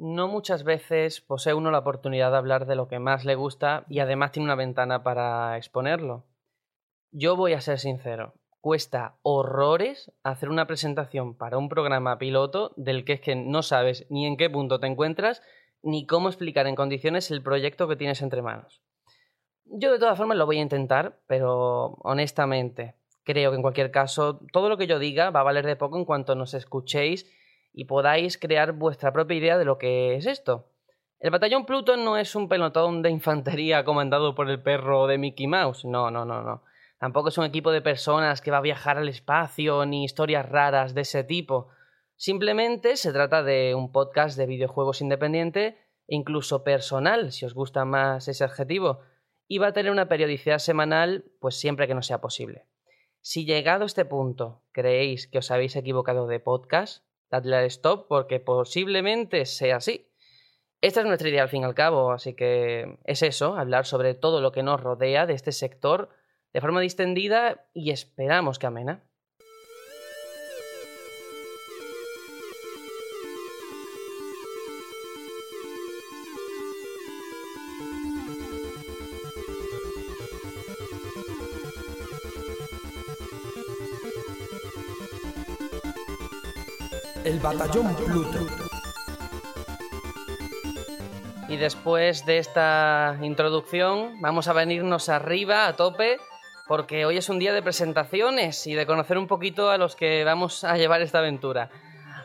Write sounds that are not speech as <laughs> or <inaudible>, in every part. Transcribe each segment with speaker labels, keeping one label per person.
Speaker 1: no muchas veces posee uno la oportunidad de hablar de lo que más le gusta y además tiene una ventana para exponerlo. Yo voy a ser sincero, cuesta horrores hacer una presentación para un programa piloto del que es que no sabes ni en qué punto te encuentras ni cómo explicar en condiciones el proyecto que tienes entre manos. Yo de todas formas lo voy a intentar, pero honestamente creo que en cualquier caso todo lo que yo diga va a valer de poco en cuanto nos escuchéis y podáis crear vuestra propia idea de lo que es esto. El batallón Pluto no es un pelotón de infantería <laughs> comandado por el perro de Mickey Mouse, no, no, no, no. Tampoco es un equipo de personas que va a viajar al espacio ni historias raras de ese tipo. Simplemente se trata de un podcast de videojuegos independiente e incluso personal, si os gusta más ese adjetivo, y va a tener una periodicidad semanal, pues siempre que no sea posible. Si llegado a este punto creéis que os habéis equivocado de podcast, dadle al stop porque posiblemente sea así. Esta es nuestra idea al fin y al cabo, así que es eso, hablar sobre todo lo que nos rodea de este sector de forma distendida y esperamos que amena.
Speaker 2: Batallón Pluto.
Speaker 1: Y después de esta introducción, vamos a venirnos arriba a tope, porque hoy es un día de presentaciones y de conocer un poquito a los que vamos a llevar esta aventura.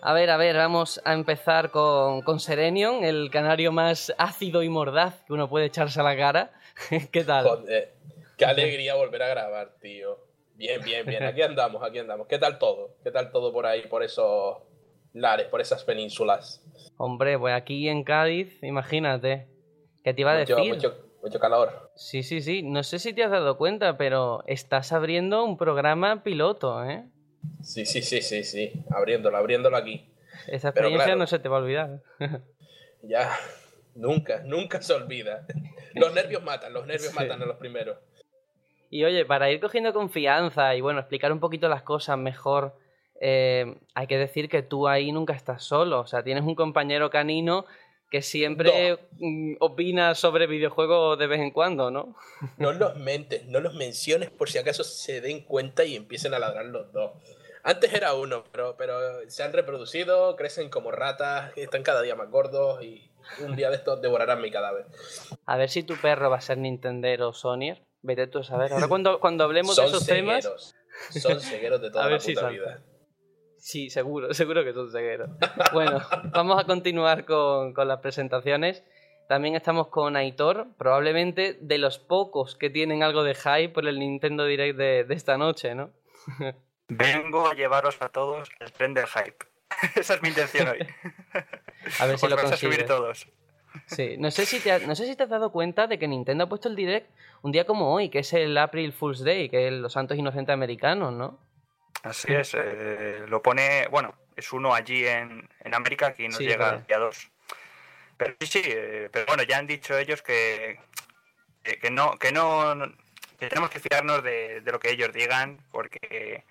Speaker 1: A ver, a ver, vamos a empezar con, con Serenion, el canario más ácido y mordaz que uno puede echarse a la cara. <laughs> ¿Qué tal?
Speaker 3: Joder, qué alegría volver a grabar, tío. Bien, bien, bien. Aquí andamos, aquí andamos. ¿Qué tal todo? ¿Qué tal todo por ahí, por esos lares, por esas penínsulas?
Speaker 1: Hombre, pues aquí en Cádiz, imagínate. ¿Qué te iba a
Speaker 3: Mucho,
Speaker 1: decir?
Speaker 3: mucho, mucho calor.
Speaker 1: Sí, sí, sí. No sé si te has dado cuenta, pero estás abriendo un programa piloto, ¿eh?
Speaker 3: Sí, sí, sí, sí, sí. Abriéndolo, abriéndolo aquí.
Speaker 1: Esa experiencia
Speaker 3: claro.
Speaker 1: no se te va a olvidar. <laughs>
Speaker 3: Ya, nunca, nunca se olvida. <laughs> Los nervios matan, los nervios
Speaker 1: Sí.
Speaker 3: matan a los primeros.
Speaker 1: Y oye, para ir cogiendo confianza y bueno, explicar un poquito las cosas mejor, eh, hay que decir que tú ahí nunca estás solo. O sea, tienes un compañero canino que siempre mm, opina sobre videojuegos de vez en cuando, ¿no? <laughs>
Speaker 3: No los mentes, no los menciones por si acaso se den cuenta y empiecen a ladrar los dos. Antes era uno, pero, pero se han reproducido, crecen como ratas, están cada día más gordos y un día de estos devorarán mi cadáver.
Speaker 1: A ver si tu perro va a ser Nintendero o Sonyer. Vete tú a saber. Ahora cuando, cuando hablemos de esos temas...
Speaker 3: Son cegueros de <laughs> toda
Speaker 1: A
Speaker 3: la
Speaker 1: ver
Speaker 3: puta vida.
Speaker 1: Sí, seguro, <laughs> seguro que son cegueros. <laughs> Bueno, vamos a continuar con, con las presentaciones. También estamos con Aitor, probablemente de los pocos que tienen algo de hype por el Nintendo Direct de, de esta noche, ¿no? <laughs>
Speaker 4: Vengo a llevaros a todos el tren del hype. Esa es mi intención hoy.
Speaker 1: A ver si
Speaker 4: Os
Speaker 1: lo
Speaker 4: vais a subir
Speaker 1: consigues.
Speaker 4: todos.
Speaker 1: Sí, no sé, si te, ha- no sé si te has dado cuenta de que Nintendo ha puesto el Direct un día como hoy, que es el April Fool's Day, que es los santos inocentes americanos, ¿no?
Speaker 4: Así es. eh, lo pone, bueno, es uno allí en, en América, aquí nos
Speaker 1: Sí,
Speaker 4: llega
Speaker 1: vale.
Speaker 4: día 2. Pero sí, sí, eh, pero bueno, ya han dicho ellos que, que, que no, que no, que tenemos que fiarnos de, de lo que ellos digan, porque,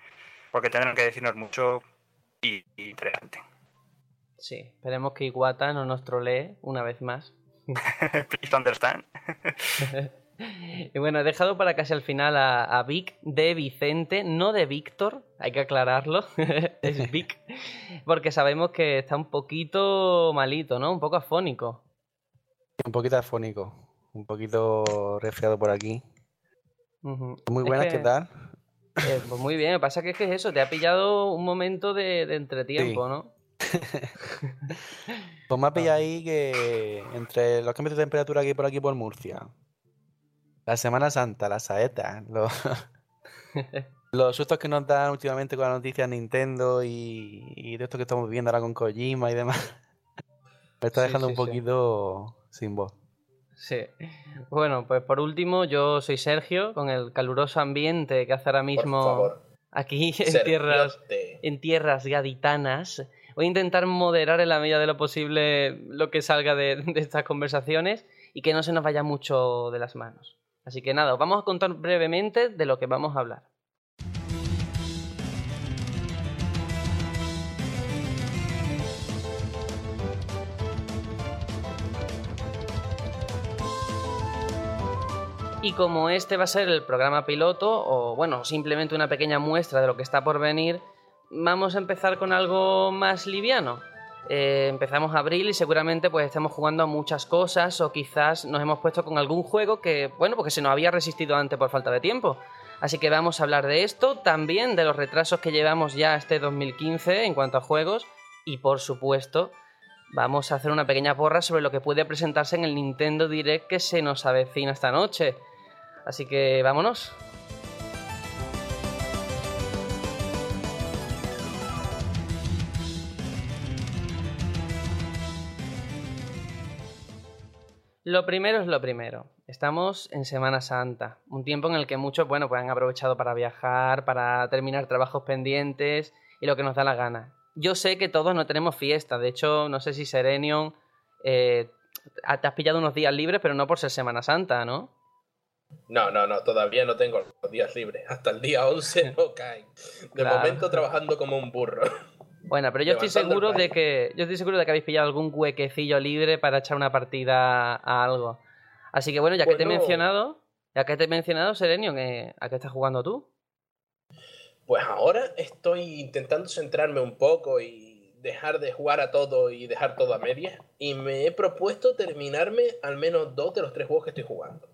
Speaker 4: porque tendrán que decirnos mucho y, y interesante.
Speaker 1: Sí, esperemos que Iwata no nos trolee una vez más. <laughs>
Speaker 4: Please understand. <laughs> <laughs>
Speaker 1: Y bueno, he dejado para casi al final a, a Vic de Vicente, no de Víctor, hay que aclararlo, <laughs> es <laughs> Vic, porque sabemos que está un poquito malito, ¿no? Un poco afónico.
Speaker 5: Un poquito afónico, un poquito resfriado por aquí. Muy
Speaker 1: Es
Speaker 5: buenas,
Speaker 1: que,
Speaker 5: ¿qué tal?
Speaker 1: eh, pues muy bien, me pasa que es que es eso, te ha pillado un momento de, de entretiempo,
Speaker 5: Sí.
Speaker 1: ¿no?
Speaker 5: Pues me ha pillado ahí que entre los cambios de temperatura que hay por aquí por Murcia, la Semana Santa, las saetas, los, <laughs> los sustos que nos dan últimamente con las noticias Nintendo y, y de esto que estamos viviendo ahora con Kojima y demás, <laughs> me está dejando
Speaker 1: sí,
Speaker 5: un
Speaker 1: sí.
Speaker 5: poquito sin voz.
Speaker 1: Sí. Bueno, pues por último, yo soy Sergio, con el caluroso ambiente que hace ahora mismo aquí en tierras, en tierras gaditanas. Voy a intentar moderar en la medida de lo posible lo que salga de, de estas conversaciones y que no se nos vaya mucho de las manos. Así que nada, os vamos a contar brevemente de lo que vamos a hablar. Y como este va a ser el programa piloto, o bueno, simplemente una pequeña muestra de lo que está por venir, vamos a empezar con algo más liviano. Eh, empezamos abril y seguramente pues estemos jugando a muchas cosas o quizás nos hemos puesto con algún juego que, bueno, porque se nos había resistido antes por falta de tiempo. Así que vamos a hablar de esto, también de los retrasos que llevamos ya este 2015 en cuanto a juegos y por supuesto vamos a hacer una pequeña porra sobre lo que puede presentarse en el Nintendo Direct que se nos avecina esta noche. Así que vámonos. Lo primero es lo primero. Estamos en Semana Santa, un tiempo en el que muchos, bueno, pues han aprovechado para viajar, para terminar trabajos pendientes y lo que nos da la gana. Yo sé que todos no tenemos fiesta, de hecho, no sé si Serenion eh, te has pillado unos días libres, pero no por ser Semana Santa, ¿no?
Speaker 3: No, no, no, todavía no tengo los días libres. Hasta el día 11 <laughs> no caen. De momento trabajando como un burro.
Speaker 1: Bueno, pero yo estoy seguro de que yo estoy seguro de que habéis pillado algún huequecillo libre para echar una partida a algo. Así que bueno, ya que te he mencionado, ya que te he mencionado, Serenio, ¿a qué estás jugando tú?
Speaker 3: Pues ahora estoy intentando centrarme un poco y dejar de jugar a todo y dejar todo a medias. Y me he propuesto terminarme al menos dos de los tres juegos que estoy jugando.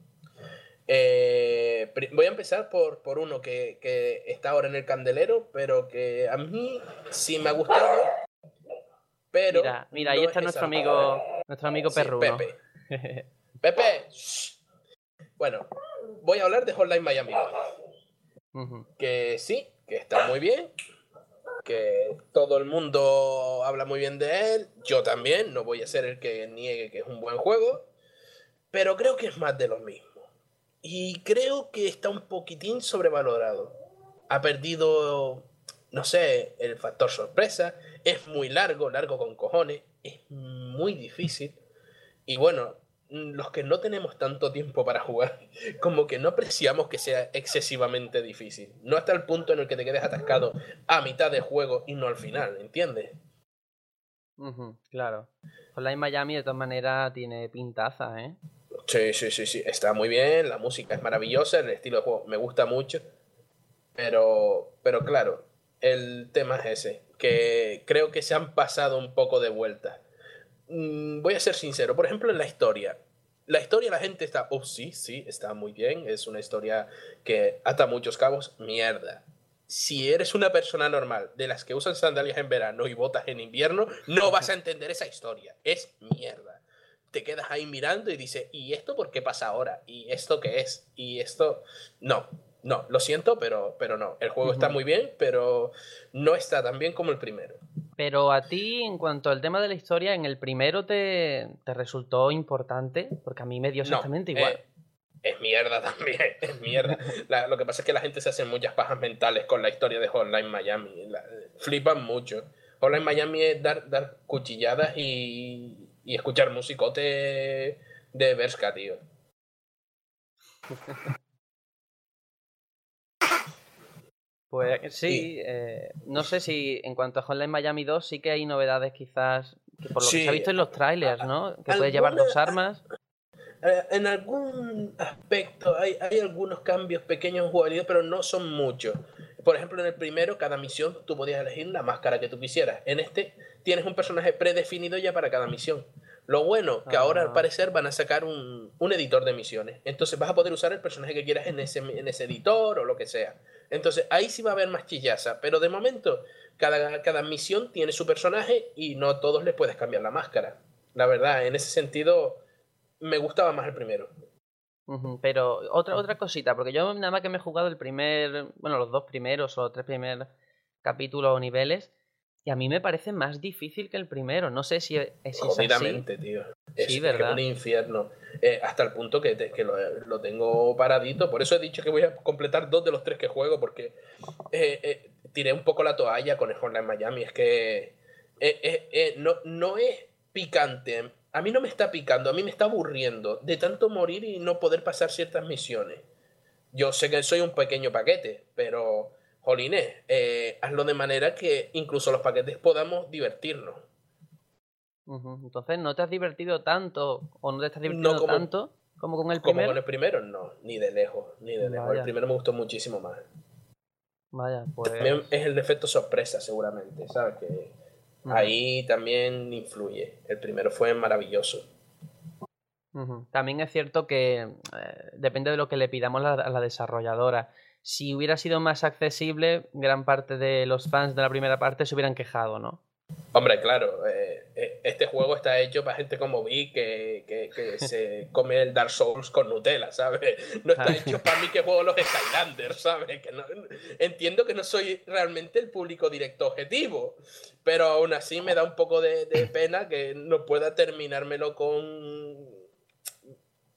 Speaker 3: Eh, voy a empezar por, por uno que, que, está ahora en el candelero, pero que a mí sí me ha gustado. Pero
Speaker 1: mira, mira ahí está nuestro amigo, nuestro amigo perruno.
Speaker 3: Pepe. <laughs> Pepe. Bueno, voy a hablar de Hotline Miami. Que sí, que está muy bien. Que todo el mundo habla muy bien de él. Yo también, no voy a ser el que niegue que es un buen juego. Pero creo que es más de lo mismo. Y creo que está un poquitín sobrevalorado. Ha perdido, no sé, el factor sorpresa. Es muy largo, largo con cojones. Es muy difícil. Y bueno, los que no tenemos tanto tiempo para jugar, <laughs> como que no apreciamos que sea excesivamente difícil. No hasta el punto en el que te quedes atascado a mitad de juego y no al final, ¿entiendes?
Speaker 1: claro. Online Miami de todas maneras tiene pintaza, ¿eh?
Speaker 3: Sí, sí, sí, sí. Está muy bien, la música es maravillosa, el estilo de juego me gusta mucho. Pero, pero claro, el tema es ese, que creo que se han pasado un poco de vuelta. Mm, voy a ser sincero, por ejemplo, en la historia. La historia la gente está, oh sí, sí, está muy bien, es una historia que ata muchos cabos, mierda. Si eres una persona normal, de las que usan sandalias en verano y botas en invierno, no vas a entender esa historia. Es mierda te quedas ahí mirando y dices, ¿y esto por qué pasa ahora? ¿Y esto qué es? ¿Y esto? No, no, lo siento, pero, pero no. El juego está muy bien, pero no está tan bien como el primero.
Speaker 1: Pero a ti, en cuanto al tema de la historia, ¿en el primero te, te resultó importante? Porque a mí me dio exactamente igual.
Speaker 3: Eh, es mierda <laughs> también, es mierda. lo que pasa es que la gente se hace muchas pajas mentales con la historia de Hotline Miami. flipan mucho. Hotline Miami es dar, dar cuchilladas y, y escuchar musicote de Berska, tío.
Speaker 1: Pues sí, eh, no sé si en cuanto a Hotline Miami 2 sí que hay novedades quizás, por lo que se ha visto en los trailers, ¿no? Que puedes llevar dos armas.
Speaker 3: Eh, en algún aspecto hay, hay algunos cambios pequeños en jugabilidad, pero no son muchos. Por ejemplo, en el primero, cada misión tú podías elegir la máscara que tú quisieras. En este tienes un personaje predefinido ya para cada misión. Lo bueno, que ahora al ah. parecer van a sacar un, editor de misiones. Entonces vas a poder usar el personaje que quieras en ese, en ese editor o lo que sea. Entonces ahí sí va a haber más chillaza. Pero de momento, cada, cada misión tiene su personaje y no a todos les puedes cambiar la máscara. La verdad, en ese sentido, me gustaba más el primero.
Speaker 1: Pero otra, otra cosita, porque yo nada más que me he jugado el primer, bueno, los dos primeros o tres primeros capítulos o niveles, y a mí me parece más difícil que el primero. No sé si es, si
Speaker 3: tío. Es, sí, ¿verdad? un infierno. Eh, hasta el punto que, que lo, tengo paradito. Por eso he dicho que voy a completar dos de los tres que juego, porque eh, eh, tiré un poco la toalla con el Hotline Miami. Es que no, no es picante a mí no me está picando, a mí me está aburriendo de tanto morir y no poder pasar ciertas misiones. Yo sé que soy un pequeño paquete, pero, jolines, eh, hazlo de manera que incluso los paquetes podamos divertirnos.
Speaker 1: Entonces, ¿no te has divertido tanto o no te estás divirtiendo tanto ¿Como con el
Speaker 3: Como
Speaker 1: primero?
Speaker 3: con el primero, no, ni de lejos, ni de lejos. El primero me gustó muchísimo más.
Speaker 1: Vaya, pues.
Speaker 3: También es el defecto sorpresa, seguramente, ¿sabes? Que Ahí también influye. El primero fue maravilloso.
Speaker 1: También es cierto que eh, depende de lo que le pidamos a la, a la desarrolladora. Si hubiera sido más accesible, gran parte de los fans de la primera parte se hubieran quejado, ¿no?
Speaker 3: Hombre, claro, eh, eh, este juego está hecho para gente como Vi que, que, que <laughs> se come el Dark Souls con Nutella, ¿sabes? No está hecho para mí que juego los Skylanders, ¿sabes? Que no, entiendo que no soy realmente el público directo objetivo, pero aún así me da un poco de, de <laughs> pena que no pueda terminármelo con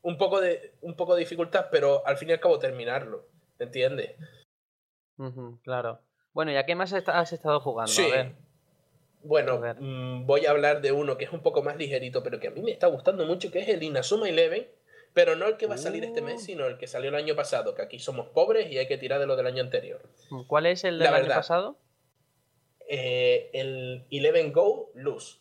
Speaker 3: un poco de un poco de dificultad, pero al fin y al cabo terminarlo, ¿entiendes?
Speaker 1: Claro. Bueno, ¿y a qué más has estado jugando?
Speaker 3: Sí.
Speaker 1: A ver.
Speaker 3: Bueno,
Speaker 1: A
Speaker 3: mm, voy a hablar de uno que es un poco más ligerito, pero que a mí me está gustando mucho, que es el Inazuma Eleven, pero no el que va a salir este mes,
Speaker 1: Uh.
Speaker 3: sino el que salió el año pasado, que aquí somos pobres y hay que tirar de lo del año anterior.
Speaker 1: ¿Cuál es el
Speaker 3: La
Speaker 1: del año
Speaker 3: verdad.
Speaker 1: pasado?
Speaker 3: Eh, el Eleven Go Luz,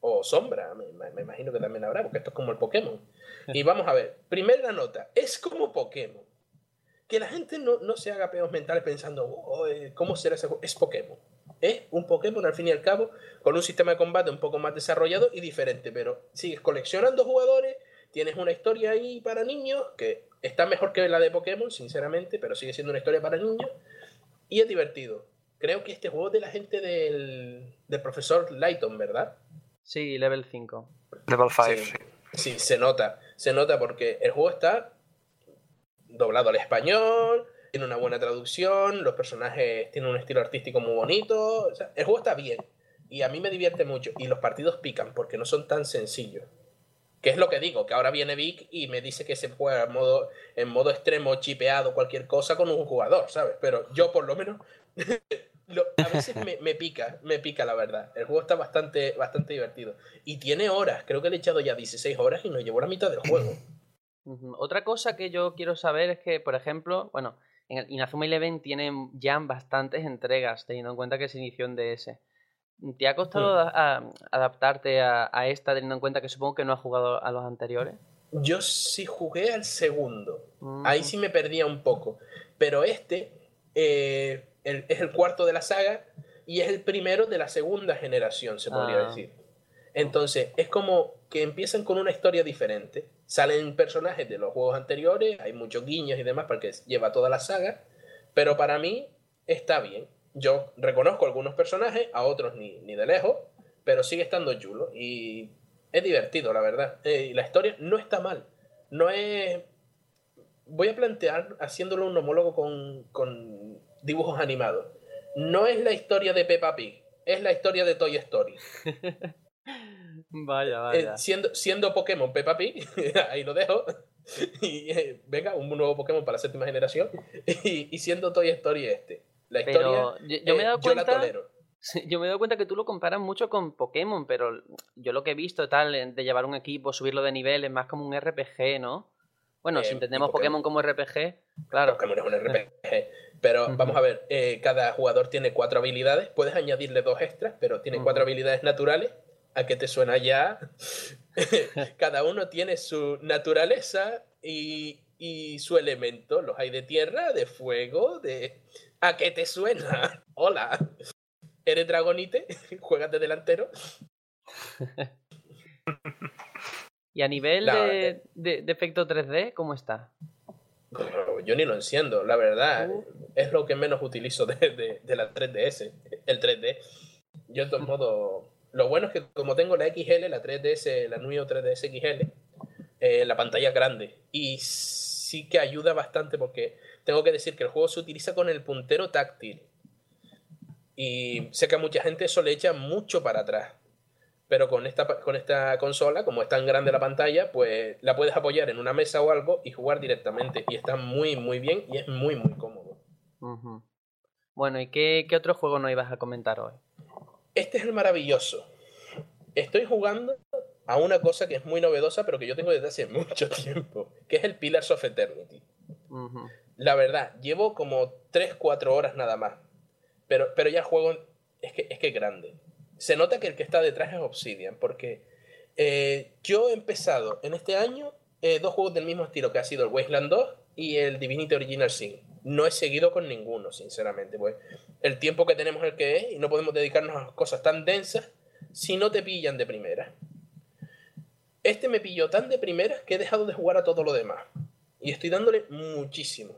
Speaker 3: o Sombra, me, me imagino que también habrá, porque esto es como el Pokémon. Y vamos a ver, primera nota, es como Pokémon. Que la gente no, no se haga peos mentales pensando, "Oh, eh, ¿cómo será ese juego? Es Pokémon. Es un Pokémon al fin y al cabo, con un sistema de combate un poco más desarrollado y diferente, pero sigues coleccionando jugadores, tienes una historia ahí para niños, que está mejor que la de Pokémon, sinceramente, pero sigue siendo una historia para niños, y es divertido. Creo que este juego es de la gente del, del profesor Lighton, ¿verdad?
Speaker 1: Sí, level 5.
Speaker 4: Level 5,
Speaker 3: Sí.
Speaker 4: sí.
Speaker 3: Sí, se nota. Se nota porque el juego está doblado al español, tiene una buena traducción, los personajes tienen un estilo artístico muy bonito. el juego está bien. Y a mí me divierte mucho. Y los partidos pican porque no son tan sencillos. Que es lo que digo, que ahora viene Vic y me dice que se juega en modo, extremo, chipeado, cualquier cosa con un jugador, ¿sabes? Pero yo por lo menos <laughs> a veces me, pica, me pica la verdad. El juego está bastante, bastante divertido. Y tiene horas, creo que le he echado ya 16 horas y no llevo la mitad del juego.
Speaker 1: Otra cosa que yo quiero saber es que, por ejemplo, bueno, en el Inazuma Eleven tienen ya bastantes entregas, teniendo en cuenta que se inició en DS. ¿Te ha costado a- a- adaptarte a, a esta, teniendo en cuenta que supongo que no has jugado a los anteriores?
Speaker 3: Yo sí jugué al segundo. Ahí sí me perdía un poco. Pero este eh, el- es el cuarto de la saga y es el primero de la segunda generación, se podría
Speaker 1: Ah.
Speaker 3: decir. Entonces, es como que empiezan con una historia diferente. Salen personajes de los juegos anteriores, hay muchos guiños y demás para que lleva toda la saga. Pero para mí está bien. Yo reconozco algunos personajes, a otros ni, ni de lejos, pero sigue estando chulo y es divertido, la verdad. Eh, y la historia no está mal. No es. Voy a plantear haciéndolo un homólogo con, con dibujos animados. No es la historia de Peppa Pig, es la historia de Toy Story. <laughs>
Speaker 1: Vaya,
Speaker 3: Eh,
Speaker 1: vaya.
Speaker 3: siendo, siendo Pokémon Peppa Pig, <laughs> ahí lo dejo. Y eh, venga, un nuevo Pokémon para la séptima generación. Y, y siendo Toy Story este. La historia.
Speaker 1: Pero yo, yo me he
Speaker 3: eh,
Speaker 1: dado
Speaker 3: yo la
Speaker 1: cuenta.
Speaker 3: tolero.
Speaker 1: Yo me he dado cuenta que tú lo comparas mucho con Pokémon, pero yo lo que he visto tal de llevar un equipo, subirlo de nivel, es más como un RPG, ¿no? Bueno,
Speaker 3: Eh,
Speaker 1: si entendemos
Speaker 3: Pokémon-
Speaker 1: Pokémon como RPG, claro.
Speaker 3: Pokémon es un RPG. Pero vamos a ver, eh, cada jugador tiene cuatro habilidades. Puedes añadirle dos extras, pero tiene cuatro habilidades naturales. ¿A qué te suena ya? <laughs> cada uno tiene su naturaleza y, y su elemento. Los hay de tierra, de fuego, de... ¿A qué te suena? <laughs> Hola. ¿Eres dragonite? <laughs> ¿Juegas de delantero?
Speaker 1: Y a nivel
Speaker 3: No,
Speaker 1: de,
Speaker 3: eh.
Speaker 1: de- de efecto 3D, ¿cómo está?
Speaker 3: Yo ni lo enciendo, la verdad.
Speaker 1: Uh.
Speaker 3: Es lo que menos utilizo de, de- de la 3DS, el 3D. Yo, de todos modos, lo bueno es que como tengo la XL, la 3DS, la Nuio 3DS XL, eh, la pantalla es grande. Y sí que ayuda bastante porque tengo que decir que el juego se utiliza con el puntero táctil. Y sé que a mucha gente eso le echa mucho para atrás. Pero con esta, con esta consola, como es tan grande la pantalla, pues la puedes apoyar en una mesa o algo y jugar directamente. Y está muy, muy bien y es muy, muy cómodo.
Speaker 1: Bueno, ¿y qué, qué otro juego nos ibas a comentar hoy?
Speaker 3: Este es el maravilloso. Estoy jugando a una cosa que es muy novedosa, pero que yo tengo desde hace <laughs> mucho tiempo, que es el Pillars of Eternity. La verdad, llevo como 3-4 horas nada más. Pero, pero ya el juego es que, es que grande. Se nota que el que está detrás es Obsidian, porque eh, yo he empezado en este año eh, dos juegos del mismo estilo que ha sido el Wasteland 2 y el Divinity Original Sin. No he seguido con ninguno, sinceramente, pues el tiempo que tenemos es el que es y no podemos dedicarnos a cosas tan densas si no te pillan de primera. Este me pilló tan de primera que he dejado de jugar a todo lo demás. Y estoy dándole muchísimo.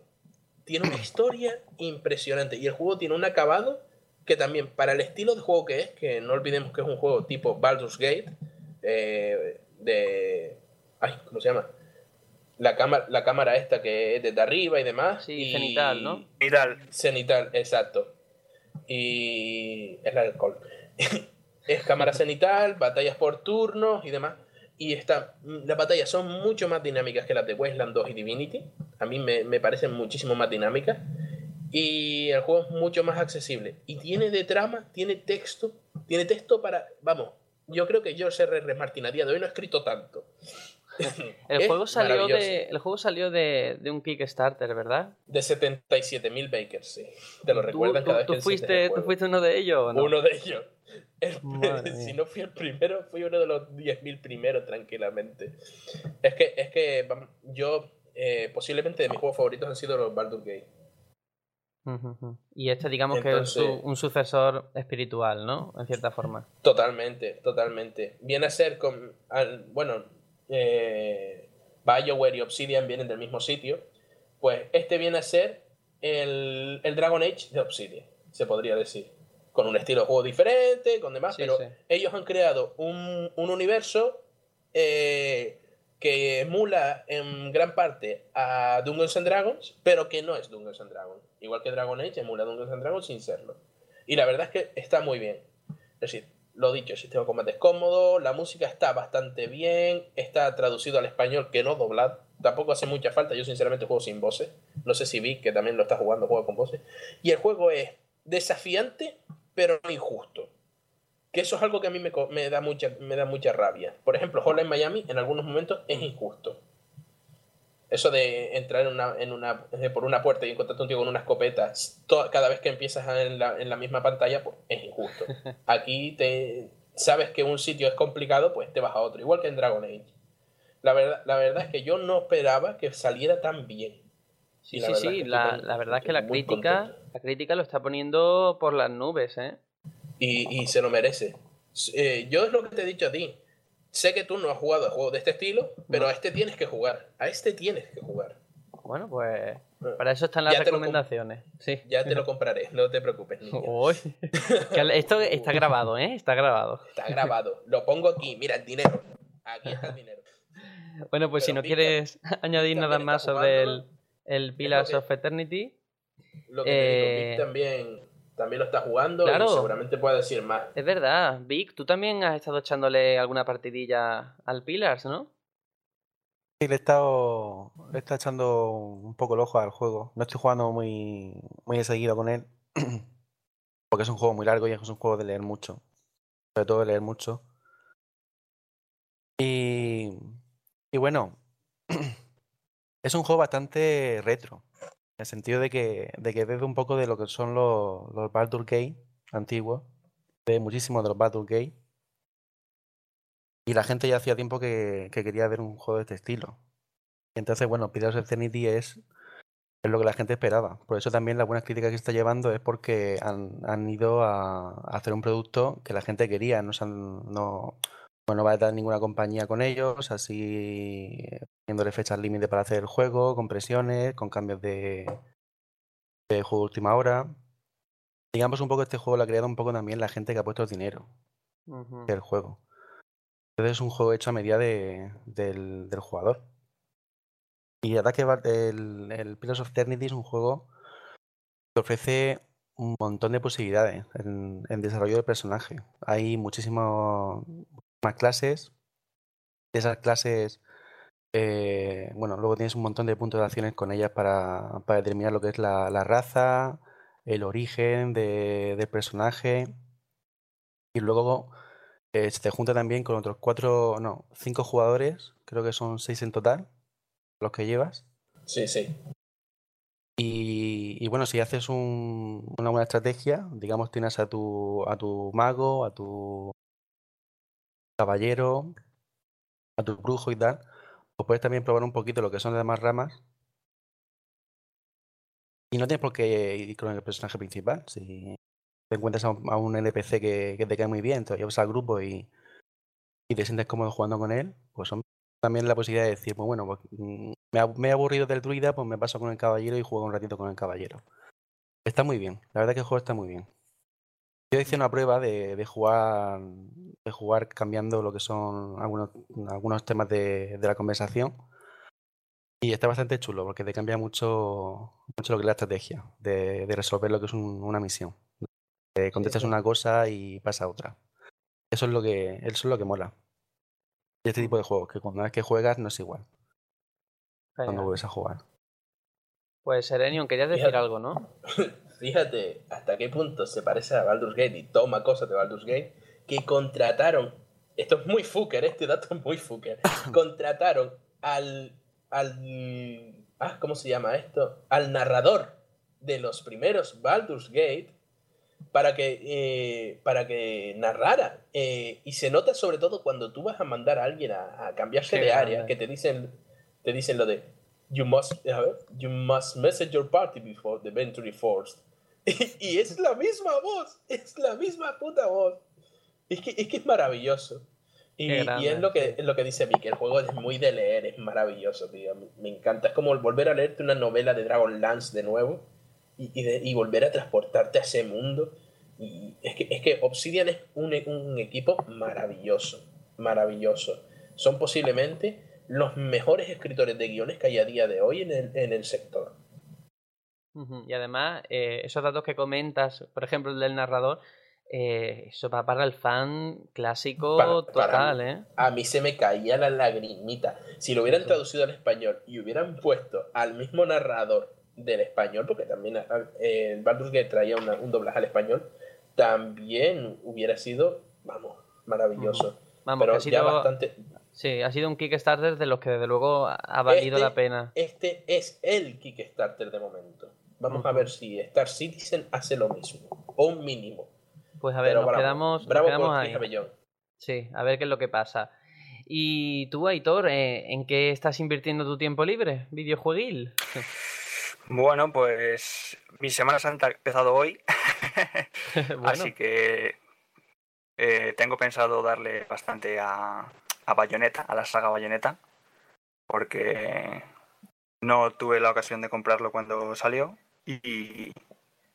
Speaker 3: Tiene una historia impresionante y el juego tiene un acabado que también para el estilo de juego que es, que no olvidemos que es un juego tipo Baldur's Gate, eh, de... Ay, ¿cómo se llama? La cámara, la cámara esta que es desde arriba y demás.
Speaker 1: Sí,
Speaker 3: y...
Speaker 1: cenital, ¿no?
Speaker 4: Cenital.
Speaker 3: Cenital, exacto. Y es la alcohol. <laughs> es cámara cenital, batallas por turnos y demás. Y está, las batallas son mucho más dinámicas que las de Wasteland 2 y Divinity. A mí me, me parecen muchísimo más dinámicas. Y el juego es mucho más accesible. Y tiene de trama, tiene texto, tiene texto para. Vamos, yo creo que George R. R. Martin a día de hoy no ha escrito tanto. <laughs>
Speaker 1: El juego salió, de, el juego salió de, de un Kickstarter, ¿verdad?
Speaker 3: De 77.000 Bakers, sí. Te lo
Speaker 1: ¿Tú,
Speaker 3: recuerdan cada vez
Speaker 1: tú
Speaker 3: que
Speaker 1: fuiste, ¿Tú fuiste uno de ellos o no?
Speaker 3: Uno de ellos. El- <laughs> si no fui el primero, fui uno de los 10.000 primeros, tranquilamente. Es que, es que yo, eh, posiblemente de mis juegos favoritos han sido los Baldur Gate.
Speaker 1: Y este, digamos que es
Speaker 3: Entonces-
Speaker 1: su- un sucesor espiritual, ¿no? En cierta forma.
Speaker 3: Totalmente, totalmente. Viene a ser con. al- bueno, eh, BioWare y Obsidian vienen del mismo sitio. Pues este viene a ser el, el Dragon Age de Obsidian, se podría decir. Con un estilo de juego diferente, con demás,
Speaker 1: Sí,
Speaker 3: pero
Speaker 1: sí.
Speaker 3: ellos han creado un, un universo eh, que emula en gran parte a Dungeons and Dragons, pero que no es Dungeons and Dragons. Igual que Dragon Age emula Dungeons and Dragons sin serlo. Y la verdad es que está muy bien. Es decir, lo dicho, el sistema de combate es cómodo, la música está bastante bien, está traducido al español que no doblado. Tampoco hace mucha falta, yo sinceramente juego sin voces. No sé si vi que también lo está jugando, juega con voces. Y el juego es desafiante, pero no injusto. Que eso es algo que a mí me, me da, mucha, me da mucha rabia. Por ejemplo, Hotline Miami en algunos momentos es injusto. Eso de entrar en una, en una, por una puerta y encontrarte un tío con una escopeta cada vez que empiezas en la, en la misma pantalla, pues es injusto. <laughs> Aquí te sabes que un sitio es complicado, pues te vas a otro, igual que en Dragon Age. La verdad, la verdad es que yo no esperaba que saliera tan bien.
Speaker 1: Sí,
Speaker 3: la
Speaker 1: sí,
Speaker 3: verdad
Speaker 1: sí.
Speaker 3: es que estoy
Speaker 1: La, la verdad es que la crítica,
Speaker 3: contento.
Speaker 1: la crítica lo está poniendo por las nubes, ¿eh?
Speaker 3: y, y se lo merece. Eh, yo es lo que te he dicho a ti. Sé que tú no has jugado a juegos de este estilo, pero
Speaker 1: No.
Speaker 3: a este tienes que jugar. A este tienes que jugar.
Speaker 1: Bueno, pues para eso están las recomendaciones. Sí.
Speaker 3: Ya te lo compraré, no te preocupes.
Speaker 1: Uy. Esto está grabado, ¿eh? Está grabado.
Speaker 3: Está grabado. Lo pongo aquí. Mira el dinero. Aquí está el dinero.
Speaker 1: Bueno, pues si no
Speaker 3: Víctor-
Speaker 1: quieres añadir nada más sobre el, el Pillars
Speaker 3: que-
Speaker 1: of Eternity,
Speaker 3: Lo que te digo,
Speaker 1: Eh,
Speaker 3: Vic también, también lo está jugando
Speaker 1: claro.
Speaker 3: y seguramente puede decir más.
Speaker 1: es verdad. Vic, tú también has estado echándole alguna partidilla al Pillars, ¿no?
Speaker 5: Sí, le he estado, le he estado echando un poco el ojo al juego. No estoy jugando muy, muy seguido con él. <clears throat> Porque es un juego muy largo y es un juego de leer mucho. Sobre todo de leer mucho. Y, y bueno, <clears throat> es un juego bastante retro. En el sentido de que, de que bebe un poco de lo que son los, los Baldur antiguos. Bebe muchísimo de los Baldur Gate. Y la gente ya hacía tiempo que, que quería ver un juego de este estilo. Entonces, bueno, Pillars of Eternity es, es lo que la gente esperaba. Por eso también la buena crítica que está llevando es porque han, han ido a, a hacer un producto que la gente quería. No, se han- no, bueno, no va a dar ninguna compañía con ellos, así poniéndole fechas límite para hacer el juego, con presiones, con cambios de, de juego de última hora. Digamos un poco este juego lo ha creado un poco también la gente que ha puesto el dinero
Speaker 1: Ujú.
Speaker 5: del juego. Entonces es un juego hecho a medida de- del, del jugador. Y la verdad que va- el, el Pillars of Eternity es un juego que ofrece un montón de posibilidades en, en desarrollo del personaje. Hay muchísimas más clases. Esas clases, eh, bueno, luego tienes un montón de puntos de acciones con ellas para, para determinar lo que es la, la raza, el origen de- del personaje. Y luego eh, se te junta también con otros cuatro, no, cinco jugadores, creo que son seis en total, los que llevas.
Speaker 3: Sí, sí.
Speaker 5: Y, y bueno, si haces un- una buena estrategia, digamos, tienes a tu, a tu mago, a tu caballero, a tu brujo y tal, pues puedes también probar un poquito lo que son las demás ramas. Y no tienes por qué ir con el personaje principal. Si te encuentras a un, NPC que, te cae muy bien, te llevas al grupo y, te sientes cómodo jugando con él, pues son también la posibilidad de decir, pues bueno, pues, mm, me, me he aburrido del druida, pues me paso con el caballero y juego un ratito con el caballero. Está muy bien, la verdad que el juego está muy bien. Yo hice una prueba de, de jugar de jugar cambiando lo que son algunos, algunos temas de, de la conversación. Y está bastante chulo porque te cambia mucho, mucho lo que es la estrategia de, de resolver lo que es un- una misión. Te contestas una cosa y pasa otra. Eso es lo que, eso es lo que mola. Y este tipo de juegos, que cuando vez que juegas no es igual cuando vuelves a jugar.
Speaker 1: Pues Serenion, querías decir algo, ¿no? <laughs>
Speaker 3: Fíjate hasta qué punto se parece a Baldur's Gate y toma cosas de Baldur's Gate que contrataron, esto es muy fucker, este dato es muy fucker, <laughs> contrataron al, al, ah, ¿cómo se llama esto? Al narrador de los primeros Baldur's Gate para que, eh, para que narrara. Eh, y se nota sobre todo cuando tú vas a mandar a alguien a, a cambiarse
Speaker 1: Qué
Speaker 3: de área,
Speaker 1: grande.
Speaker 3: que te dicen, te dicen lo de you must, a ver, you must message your party before the Venturi Force. <laughs> Y, es la misma voz, es la misma puta voz. Es que es, que es maravilloso. Y, es lo que, es lo que dice Vicky, el juego es muy de leer, es maravilloso, tío. Me, me encanta. Es como volver a leerte una novela de Dragonlance de nuevo y, y, de- y volver a transportarte a ese mundo. Y es que, es que Obsidian es un, un equipo maravilloso, maravilloso. Son posiblemente los mejores escritores de guiones que hay a día de hoy en el, en el sector.
Speaker 1: Y además, eh, esos datos que comentas, por ejemplo, el del narrador, eh, eso va para el fan clásico
Speaker 3: Para-
Speaker 1: total. ¿eh?
Speaker 3: A mí se me caía la lagrimita. Si lo hubieran traducido al español y hubieran puesto al mismo narrador del español, porque también eh, el Baldur's Gate traía una- un doblaje al español, también hubiera sido, vamos, maravilloso.
Speaker 1: Vamos,
Speaker 3: Pero
Speaker 1: ha
Speaker 3: ya
Speaker 1: sido,
Speaker 3: bastante.
Speaker 1: sí, ha sido un Kickstarter de los que desde luego ha- ha valido
Speaker 3: Este-
Speaker 1: la pena.
Speaker 3: Este es el Kickstarter de momento. Vamos a ver si Star Citizen hace lo mismo, o un mínimo.
Speaker 1: Pues a ver,
Speaker 3: Pero
Speaker 1: nos
Speaker 3: bravo,
Speaker 1: quedamos, nos
Speaker 3: bravo
Speaker 1: quedamos
Speaker 3: por
Speaker 1: ahí. Sí, a ver qué es lo que pasa. Y tú, Aitor, eh, ¿en qué estás invirtiendo tu tiempo libre? ¿Videojueguil? <laughs>
Speaker 4: Bueno, pues mi Semana Santa ha empezado hoy, <laughs>
Speaker 1: bueno,
Speaker 4: así que eh, tengo pensado darle bastante a, a Bayonetta, a la saga Bayonetta, porque no tuve la ocasión de comprarlo cuando salió y,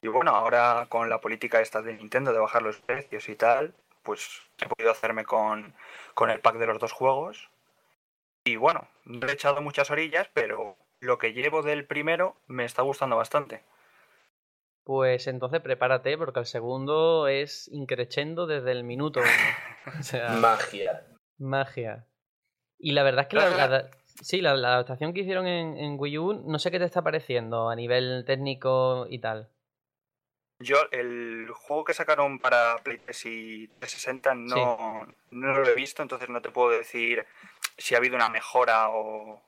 Speaker 4: y bueno, ahora con la política esta de Nintendo de bajar los precios y tal, pues he podido hacerme con, con el pack de los dos juegos y bueno, no he echado muchas orillas, pero lo que llevo del primero me está gustando bastante.
Speaker 1: pues entonces prepárate porque el segundo es increchendo desde el minuto uno. O sea, <laughs>
Speaker 3: Magia.
Speaker 1: magia. Y la verdad es que la, la sí, la, la adaptación que hicieron en, en Wii U, no sé qué te está pareciendo a nivel técnico y tal.
Speaker 4: Yo, el juego que sacaron para Play 3 y 360 no, no lo he visto, entonces no te puedo decir si ha habido una mejora o,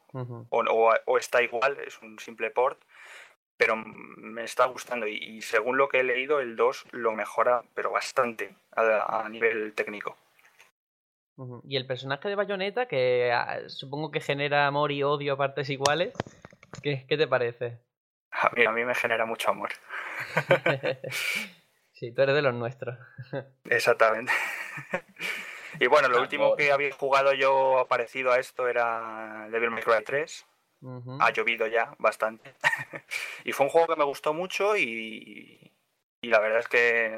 Speaker 4: o, o- o está igual, es un simple port, pero me está gustando y, y según lo que he leído, el 2 lo mejora, pero bastante a, a nivel técnico.
Speaker 1: Y el personaje de Bayonetta, que ah, supongo que genera amor y odio a partes iguales, ¿qué, qué te parece?
Speaker 4: A mí, a mí me genera mucho amor. <laughs>
Speaker 1: sí, tú eres de los nuestros. <laughs>
Speaker 4: Exactamente. y bueno, lo
Speaker 3: Amor.
Speaker 4: último que había jugado yo parecido a esto era Devil May Cry 3.
Speaker 1: Ujú.
Speaker 4: ha llovido ya bastante. <laughs> y fue un juego que me gustó mucho y, y la verdad es que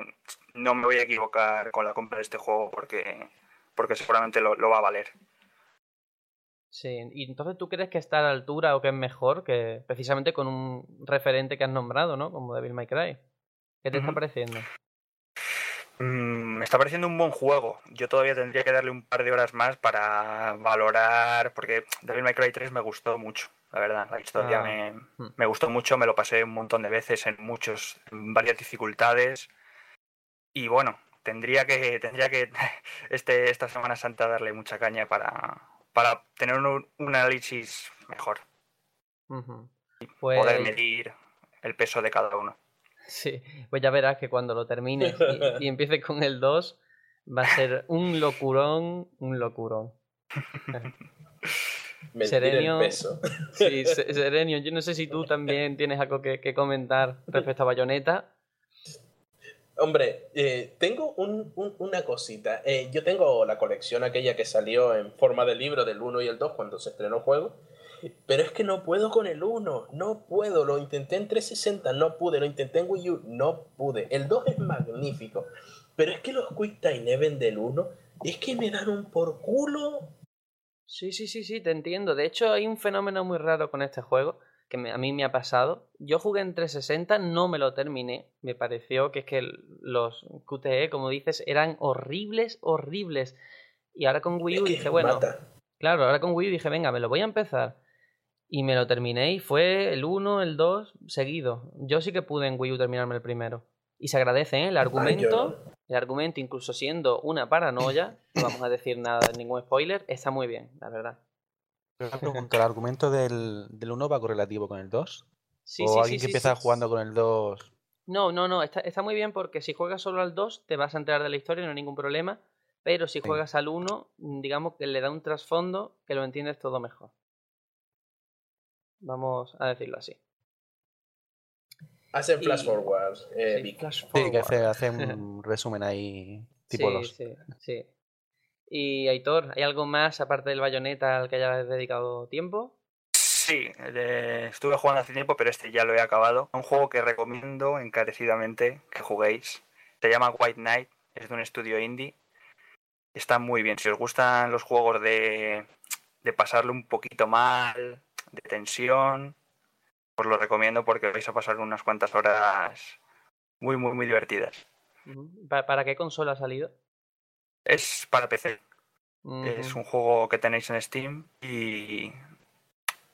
Speaker 4: no me voy a equivocar con la compra de este juego porque, porque seguramente lo, lo va a valer.
Speaker 1: Sí, y entonces tú crees que está a la altura o que es mejor que precisamente con un referente que has nombrado, ¿no? Como Devil May Cry. ¿Qué te está pareciendo?
Speaker 4: Mm, me está pareciendo un buen juego. Yo todavía tendría que darle un par de horas más para valorar, porque Devil May Cry 3 me gustó mucho, la verdad. La historia
Speaker 1: Ah.
Speaker 4: me,
Speaker 1: Hmm.
Speaker 4: me gustó mucho, me lo pasé un montón de veces en muchos, en varias dificultades. Y bueno, tendría que, tendría que <laughs> este, esta Semana Santa darle mucha caña para, para tener un, un análisis mejor.
Speaker 1: Pues,
Speaker 4: poder medir el peso de cada uno.
Speaker 1: sí, pues ya verás que cuando lo termines y, y <laughs> empieces con el 2 va a ser un locurón, un locurón. <laughs> Serenio-
Speaker 3: el peso.
Speaker 1: Sí, Se- Serenio, yo no sé si tú también tienes algo que, que comentar respecto a Bayonetta.
Speaker 3: Hombre, eh, tengo un- un- una cosita. Eh, yo tengo la colección aquella que salió en forma de libro del 1 y el 2 cuando se estrenó el juego. Pero es que no puedo con el 1, no puedo. Lo intenté en 360, no pude. Lo intenté en Wii U, no pude. El 2 es magnífico. Pero es que los Quick Time Event del 1 es que me dan un por culo.
Speaker 1: Sí, sí, sí, sí, te entiendo. De hecho, hay un fenómeno muy raro con este juego que me- a mí me ha pasado. Yo jugué en 360, no me lo terminé. Me pareció que es que los QTE, como dices, eran horribles, horribles. Y ahora con Wii U dije, bueno,
Speaker 3: mata.
Speaker 1: claro, ahora con Wii U dije, venga, me lo voy a empezar. Y me lo terminé y fue el 1, el 2 seguido. Yo sí que pude en Wii U terminarme el primero. Y se agradece, ¿eh? El
Speaker 3: Ay,
Speaker 1: argumento, el argumento, incluso siendo una paranoia, no vamos a decir nada, ningún spoiler, está muy bien, la verdad.
Speaker 5: Una <laughs> pregunta, ¿el argumento del, del 1 va correlativo con el 2?
Speaker 1: Sí,
Speaker 5: ¿O
Speaker 1: sí,
Speaker 5: alguien
Speaker 1: sí,
Speaker 5: que
Speaker 1: sí,
Speaker 5: empieza
Speaker 1: sí.
Speaker 5: jugando con el 2?
Speaker 1: No, no, no, está, está muy bien porque si juegas solo al 2 te vas a enterar de la historia, no hay ningún problema. Pero si
Speaker 5: Sí.
Speaker 1: juegas al 1, digamos que le da un trasfondo que lo entiendes todo mejor. Vamos a decirlo así.
Speaker 3: Hacen
Speaker 1: Y-
Speaker 3: flash forward, eh,
Speaker 1: Sí, flash
Speaker 5: Sí, que
Speaker 1: forward.
Speaker 5: hace, hace un <laughs> resumen ahí, tipo
Speaker 1: sí,
Speaker 5: los...
Speaker 1: sí, sí. Y Aitor, ¿hay algo más aparte del bayoneta al que hayas dedicado tiempo?
Speaker 4: Sí, eh, estuve jugando hace tiempo, pero este ya lo he acabado. Un juego que recomiendo encarecidamente que juguéis. Se llama White Knight, es de un estudio indie. Está muy bien. Si os gustan los juegos de, de pasarlo un poquito mal, de tensión, os lo recomiendo porque vais a pasar unas cuantas horas muy, muy, muy divertidas.
Speaker 1: Ujú. ¿Pa- ¿Para qué consola ha salido?
Speaker 4: Es para PC. Es un juego que tenéis en Steam y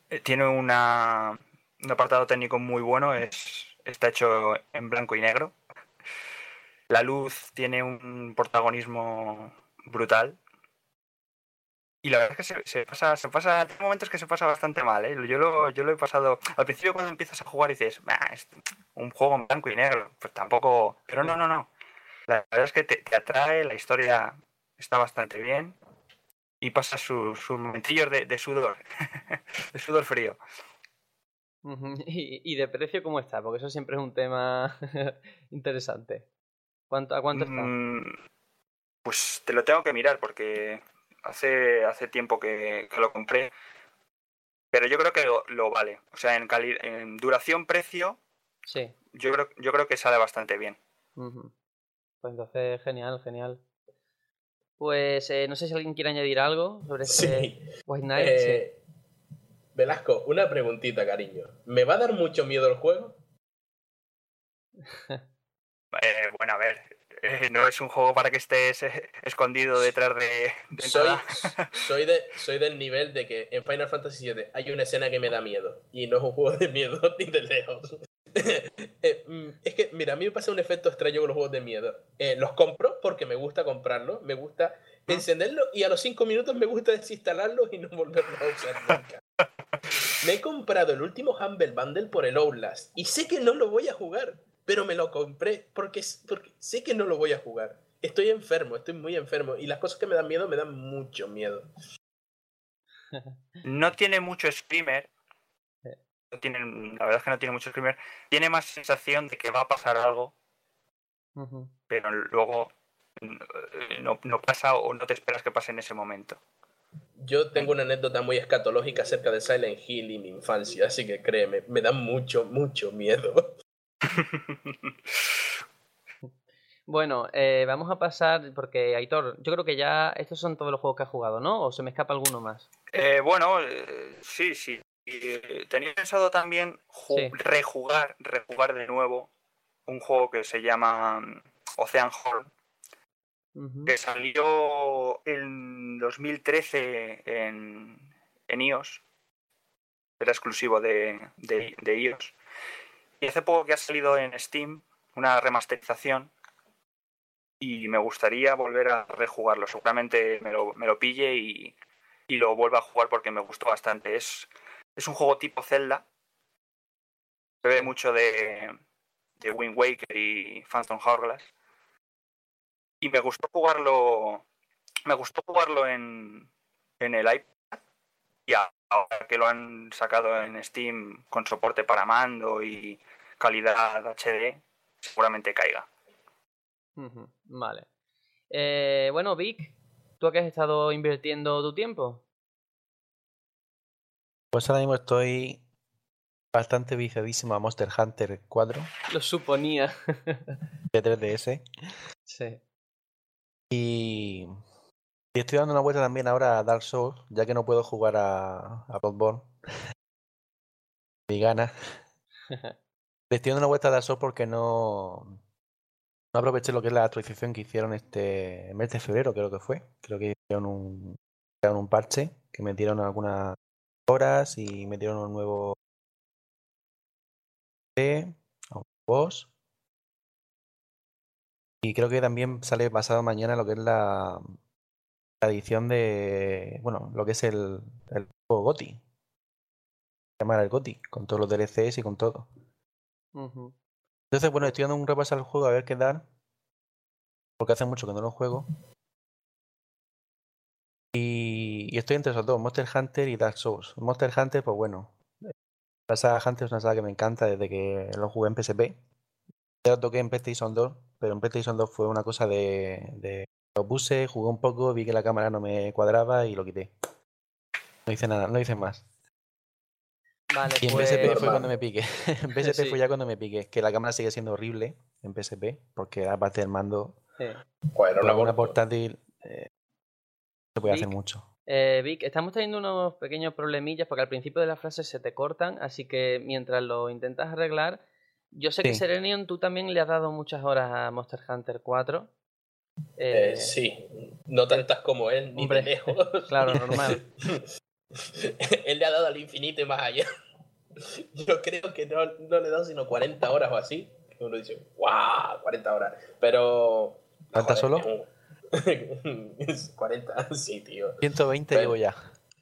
Speaker 4: eh, tiene una, un apartado técnico muy bueno. Es, está hecho en blanco y negro. La luz tiene un protagonismo brutal. Y la verdad es que se, se pasa, se pasa, hay momentos que se pasa bastante mal, ¿eh? Yo lo, yo lo he pasado. Al principio cuando empiezas a jugar dices, "Bah, es un juego en blanco y negro. Pues tampoco. Pero no, no, no. La verdad es que te, te atrae, la historia está bastante bien y pasa sus sus momentillos de, de sudor, <laughs> de sudor frío. <laughs>
Speaker 1: ¿Y, y de precio cómo está? Porque eso siempre es un tema <laughs> interesante. ¿Cuánto, ¿A cuánto está?
Speaker 4: Mm, Pues te lo tengo que mirar porque hace, hace tiempo que, que lo compré, pero yo creo que lo, lo vale. O sea, en, cali- en duración-precio,
Speaker 1: Sí.
Speaker 4: yo creo, yo creo que sale bastante bien.
Speaker 1: Ujú. Pues entonces, genial, genial. Pues eh, no sé si alguien quiere añadir algo sobre este
Speaker 3: Sí.
Speaker 1: White Knight. sí.
Speaker 3: Eh, Velasco, una preguntita, cariño. ¿Me va a dar mucho miedo el juego? <laughs>
Speaker 4: Eh, bueno, a ver, eh, no es un juego para que estés escondido detrás de, de
Speaker 3: Soy,
Speaker 4: nada.
Speaker 3: soy, de, soy del nivel de que en Final Fantasy VII hay una escena que me da miedo. Y no es un juego de miedo <laughs> ni de lejos. <laughs> Eh, mm, es que, mira, a mí me pasa un efecto extraño con los juegos de miedo. Eh, los compro porque me gusta comprarlos, me gusta encenderlos y a los 5 minutos me gusta desinstalarlos y no volverlos a usar nunca. <laughs> Me he comprado el último Humble Bundle por el Outlast y sé que no lo voy a jugar, pero me lo compré porque, porque sé que no lo voy a jugar. Estoy enfermo, estoy muy enfermo y las cosas que me dan miedo me dan mucho miedo. <laughs>
Speaker 4: No tiene mucho screamer. No tiene, la verdad es que no tiene mucho screamer. Tiene más sensación de que va a pasar algo, pero luego eh, no, no pasa o no te esperas que pase en ese momento.
Speaker 3: Yo tengo una anécdota muy escatológica acerca de Silent Hill y mi infancia, así que créeme, me da mucho, mucho miedo. <laughs>
Speaker 1: Bueno, eh, vamos a pasar, porque Aitor, yo creo que ya estos son todos los juegos que has jugado, ¿no? ¿O se me escapa alguno más?
Speaker 4: Eh, bueno, eh, sí, sí. Eh, tenía pensado también
Speaker 1: Sí.
Speaker 4: rejugar, rejugar de nuevo un juego que se llama mm, Ocean Horn, que salió en 2013 en, en iOS. Era exclusivo de, de, de iOS. Y hace poco que ha salido en Steam una remasterización. Y me gustaría volver a rejugarlo. Seguramente me lo, me lo pille y, y lo vuelva a jugar porque me gustó bastante. Es, es un juego tipo Zelda. Se ve mucho de, de Wind Waker y Phantom Hourglass. Y me gustó jugarlo. Me gustó jugarlo en, en el iPad. Y ahora que lo han sacado en Steam con soporte para mando y calidad HD, seguramente caiga.
Speaker 1: Vale. Eh, bueno, Vic, ¿tú a qué has estado invirtiendo tu tiempo?
Speaker 5: Pues ahora mismo estoy bastante viciadísimo a Monster Hunter 4
Speaker 1: Lo suponía.
Speaker 5: de 3DS.
Speaker 1: sí.
Speaker 5: Y, y estoy dando una vuelta también ahora a Dark Souls, ya que no puedo jugar a, a Bloodborne. Mi gana. Le estoy dando una vuelta a Dark Souls porque no, no aproveché lo que es la actualización que hicieron este mes de febrero, creo que fue. Creo que hicieron un, hicieron un parche que metieron algunas horas y metieron un nuevo boss. Y creo que también sale pasado mañana lo que es la, la edición de. Bueno, lo que es el, el juego GOTI. Se llama el GOTI, con todos los DLCs y con todo. Entonces, bueno, estoy dando un repaso al juego a ver qué tal. Porque hace mucho que no lo juego. Y, y estoy entre esos dos, Monster Hunter y Dark Souls. Monster Hunter, pues bueno. La saga Hunter es una saga que me encanta desde que lo jugué en PSP. Ya lo toqué en PlayStation 2, pero en PlayStation 2 fue una cosa de, de- Lo puse, jugué un poco, vi que la cámara no me cuadraba y lo quité. No hice nada, no hice más.
Speaker 1: Vale,
Speaker 5: Y en
Speaker 1: pues...
Speaker 5: PSP fue
Speaker 3: normal.
Speaker 5: cuando me piqué. <laughs> en PSP <laughs>
Speaker 1: Sí.
Speaker 5: fue ya cuando me piqué. Que la cámara sigue siendo horrible en PSP, porque aparte del mando,
Speaker 1: Sí.
Speaker 3: Una
Speaker 5: portátil eh, no se puede hacer mucho.
Speaker 1: Eh, Vic, estamos teniendo unos pequeños problemillas porque al principio de la frase se te cortan, así que mientras lo intentas arreglar, yo sé que. Serenion tú también le has dado muchas horas a Monster Hunter 4.
Speaker 3: Eh,
Speaker 1: Eh,
Speaker 3: sí, no tantas como él, ni
Speaker 1: Hombre,
Speaker 3: de lejos. <laughs>
Speaker 1: claro, normal. <laughs>
Speaker 3: él le ha dado al infinito y más allá. <laughs> Yo creo que no, no le he dado sino 40 horas o así. Uno dice, ¡guau! 40 horas. Pero.
Speaker 5: ¿Cuántas solo?
Speaker 3: un- 40, <laughs> sí, tío.
Speaker 5: 120
Speaker 3: Pero-
Speaker 5: llevo ya.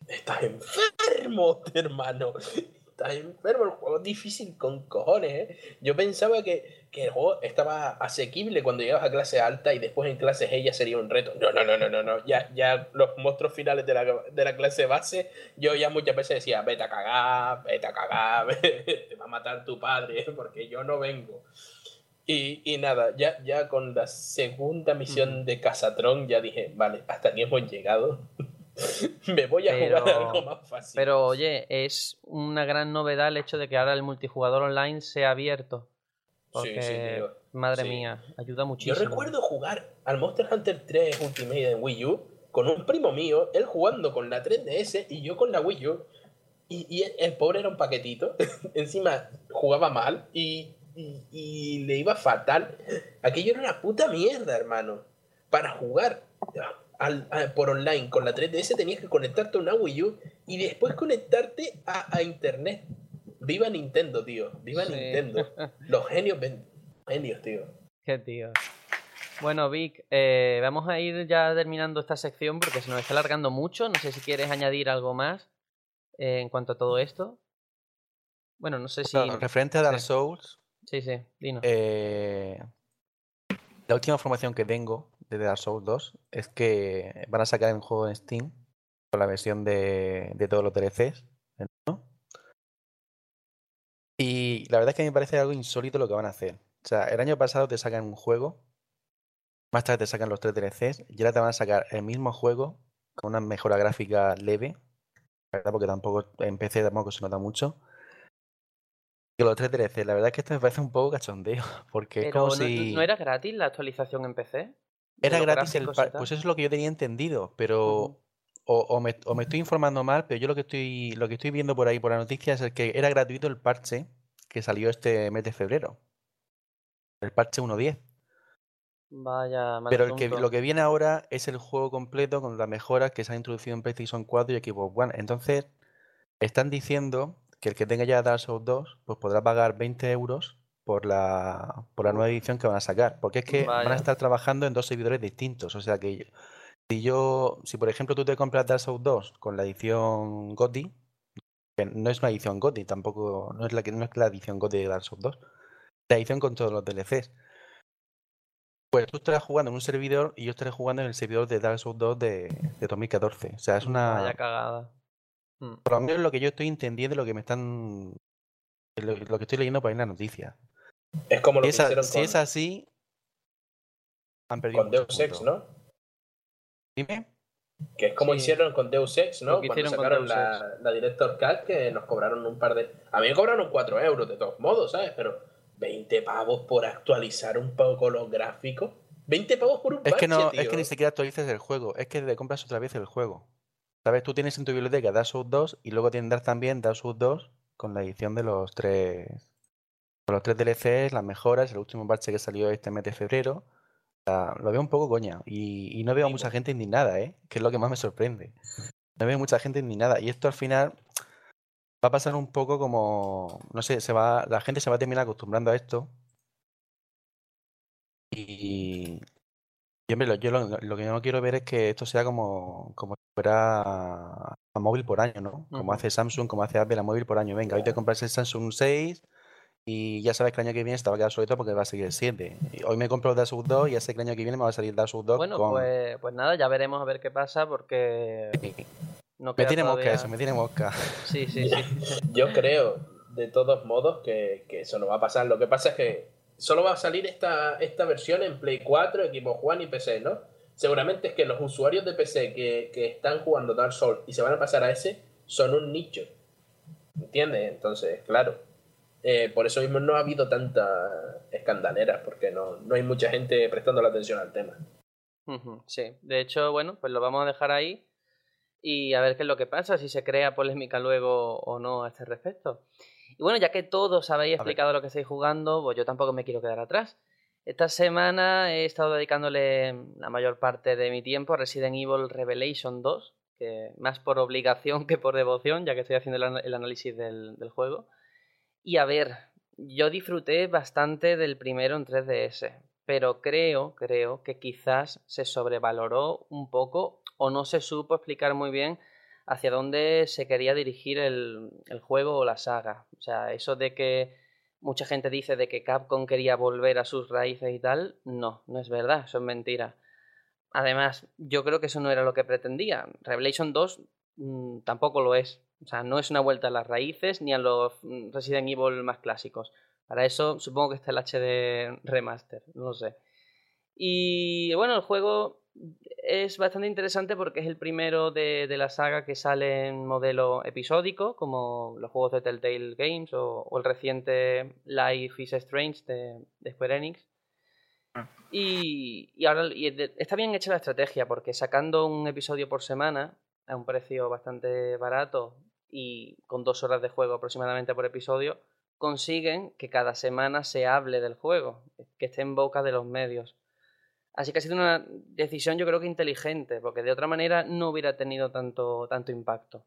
Speaker 3: Estás enfermo, hermano. Estás enfermo. El juego es difícil con cojones, ¿eh? Yo pensaba que, que el juego estaba asequible cuando llegabas a clase alta y después en clase G ya sería un reto. No, no, no, no, no. no. Ya, ya los monstruos finales de la, de la clase base, yo ya muchas veces decía, vete a cagar, vete a cagar, <laughs> te va a matar tu padre, porque yo no vengo. Y, y nada, ya, ya con la segunda misión de Casatron ya dije, vale, hasta aquí hemos llegado. <laughs> Me voy a
Speaker 1: Pero-
Speaker 3: jugar algo más fácil.
Speaker 1: Pero oye, es una gran novedad el hecho de que ahora el multijugador online sea abierto. Porque,
Speaker 3: Sí, sí, tío.
Speaker 1: madre
Speaker 3: Sí.
Speaker 1: mía, ayuda
Speaker 3: Yo
Speaker 1: muchísimo.
Speaker 3: recuerdo jugar al Monster Hunter 3 Ultimate en Wii U con un primo mío, él jugando con la 3DS y yo con la Wii U. Y, y el pobre era un paquetito. <laughs> Encima jugaba mal y, y- y le iba fatal. Aquello era una puta mierda, hermano. Para jugar al- por online con la 3DS tenías que conectarte a una Wii U y después conectarte a, a internet. Viva Nintendo, tío. Viva
Speaker 1: Sí.
Speaker 3: Nintendo. <laughs> Los genios, ven- genios, tío.
Speaker 1: Qué tío. Bueno, Vic, eh, vamos a ir ya terminando esta sección porque se nos está alargando mucho. No sé si quieres añadir algo más eh, en cuanto a todo esto. Bueno, no sé si.
Speaker 5: Referente a Dark
Speaker 1: sí.
Speaker 5: Souls,
Speaker 1: Sí, sí, dinos.
Speaker 5: eh, la última información que tengo de Dark Souls 2 es que van a sacar el juego en Steam con la versión de, todos los DLCs. ¿no? Y la verdad es que me parece algo insólito lo que van a hacer. O sea, el año pasado te sacan un juego, más tarde te sacan los tres DLCs, y ahora te van a sacar el mismo juego con una mejora gráfica leve, ¿verdad? Porque tampoco en PC tampoco se nota mucho. Los tres DLCs, la verdad es que esto me parece un poco cachondeo, <laughs> porque
Speaker 1: Pero
Speaker 5: como
Speaker 1: no,
Speaker 5: si
Speaker 1: ¿no era gratis la actualización en PC? ¿De
Speaker 5: era gratis el? Pues eso es lo que yo tenía entendido, pero o, o me, o me estoy informando mal, pero yo lo que estoy lo que estoy viendo por ahí por la noticia es que era gratuito el parche que salió este mes de febrero. El parche 1.10.
Speaker 1: Vaya, mal
Speaker 5: Pero el que, lo que viene ahora es el juego completo con las mejoras que se han introducido en PlayStation 4 y Xbox One. Entonces, están diciendo que el que tenga ya Dark Souls 2, pues podrá pagar 20 euros por la, por la nueva edición que van a sacar. Porque es que van a estar trabajando en dos servidores distintos. O sea que si yo, si por ejemplo tú te compras Dark Souls 2 con la edición GOTY, que no es una edición GOTY, tampoco, no es la que no es la edición GOTY de Dark Souls 2, la edición con todos los DLCs. Pues tú estarás jugando en un servidor y yo estaré jugando en el servidor de Dark Souls 2 de, de 2014. O sea, es una,
Speaker 1: Vaya cagada. Mm.
Speaker 5: Por lo menos lo que yo estoy entendiendo, lo que me están. Lo, lo que estoy leyendo por ahí en la noticia.
Speaker 3: Es como lo
Speaker 5: Si
Speaker 3: que hicieron
Speaker 5: si
Speaker 3: con,
Speaker 5: es así. Han perdido.
Speaker 3: con Deus Ex. ¿no?
Speaker 5: Dime.
Speaker 3: Que es como
Speaker 1: Sí.
Speaker 3: hicieron con Deus Ex, ¿no? Cuando sacaron la, la Director Cut, que nos cobraron un par de. A mí me cobraron 4 euros, de todos modos, ¿sabes? Pero 20 pavos por actualizar un poco los gráficos. 20 pavos por un
Speaker 5: Es que, no,
Speaker 3: parche,
Speaker 5: es que ni siquiera actualizas el juego, es que te compras otra vez el juego. ¿Sabes? Tú tienes en tu biblioteca Dark Souls 2 y luego tendrás también Dark Souls 2 con la edición de los tres. Con los tres DLCs, las mejoras, el último parche que salió este mes de febrero. Lo veo un poco coña. Y, y no veo
Speaker 3: Sí,
Speaker 5: mucha
Speaker 3: pues.
Speaker 5: gente indignada, ¿eh? Que es lo que más me sorprende. No veo mucha gente indignada. Y esto al final va a pasar un poco como. No sé, se va, la gente se va a terminar acostumbrando a esto. Y, y, hombre, lo- yo lo, lo que no quiero ver es que esto sea como, como si fuera a móvil por año, ¿no? Como hace Samsung, como hace Apple a móvil por año. Venga, hoy te compras el Samsung 6 y ya sabes que el año que viene te va a quedar obsoleto porque va a seguir el 7. Y hoy me compro el Dark Souls 2 y ya sé que el año que viene me va a salir Dark Souls 2
Speaker 1: Bueno,
Speaker 5: con...
Speaker 1: pues, pues nada, ya veremos a ver qué pasa porque no
Speaker 5: Me tiene mosca eso, me tiene mosca. <laughs>
Speaker 1: Sí, sí, <laughs> sí.
Speaker 3: Yo creo, de todos modos, que, que eso no va a pasar. Lo que pasa es que solo va a salir esta, esta versión en Play 4, Xbox One y PC, ¿no? Seguramente es que los usuarios de PC que, que están jugando Dark Souls y se van a pasar a ese son un nicho. ¿Entiendes? Entonces, claro. eh, por eso mismo no ha habido tantas escandaleras, porque no, no hay mucha gente prestando la atención al tema.
Speaker 1: Sí, de hecho, bueno, pues lo vamos a dejar ahí y a ver qué es lo que pasa, si se crea polémica luego o no a este respecto. Y bueno, ya que todos habéis explicado lo que estáis jugando, pues yo tampoco me quiero quedar atrás. Esta semana he estado dedicándole la mayor parte de mi tiempo a Resident Evil Revelation 2, que más por obligación que por devoción, ya que estoy haciendo el análisis del, del juego. Y a ver, yo disfruté bastante del primero en 3DS, pero creo, creo que quizás se sobrevaloró un poco o no se supo explicar muy bien hacia dónde se quería dirigir el, el juego o la saga. O sea, eso de que mucha gente dice de que Capcom quería volver a sus raíces y tal, no, no es verdad, eso es mentira. Además, yo creo que eso no era lo que pretendía. Revelation 2 mm, tampoco lo es. O sea, no es una vuelta a las raíces ni a los mm, Resident Evil más clásicos. Para eso supongo que está el HD remaster, no lo sé. Y bueno, el juego es bastante interesante porque es el primero de, de la saga que sale en modelo episódico, como los juegos de Telltale Games o, o el reciente Life is Strange de, de Square Enix. Y, y ahora y de- está bien hecha la estrategia porque sacando un episodio por semana a un precio bastante barato y con dos horas de juego aproximadamente por episodio, consiguen que cada semana se hable del juego, que esté en boca de los medios. Así que ha sido una decisión yo creo que inteligente, porque de otra manera no hubiera tenido tanto, tanto impacto.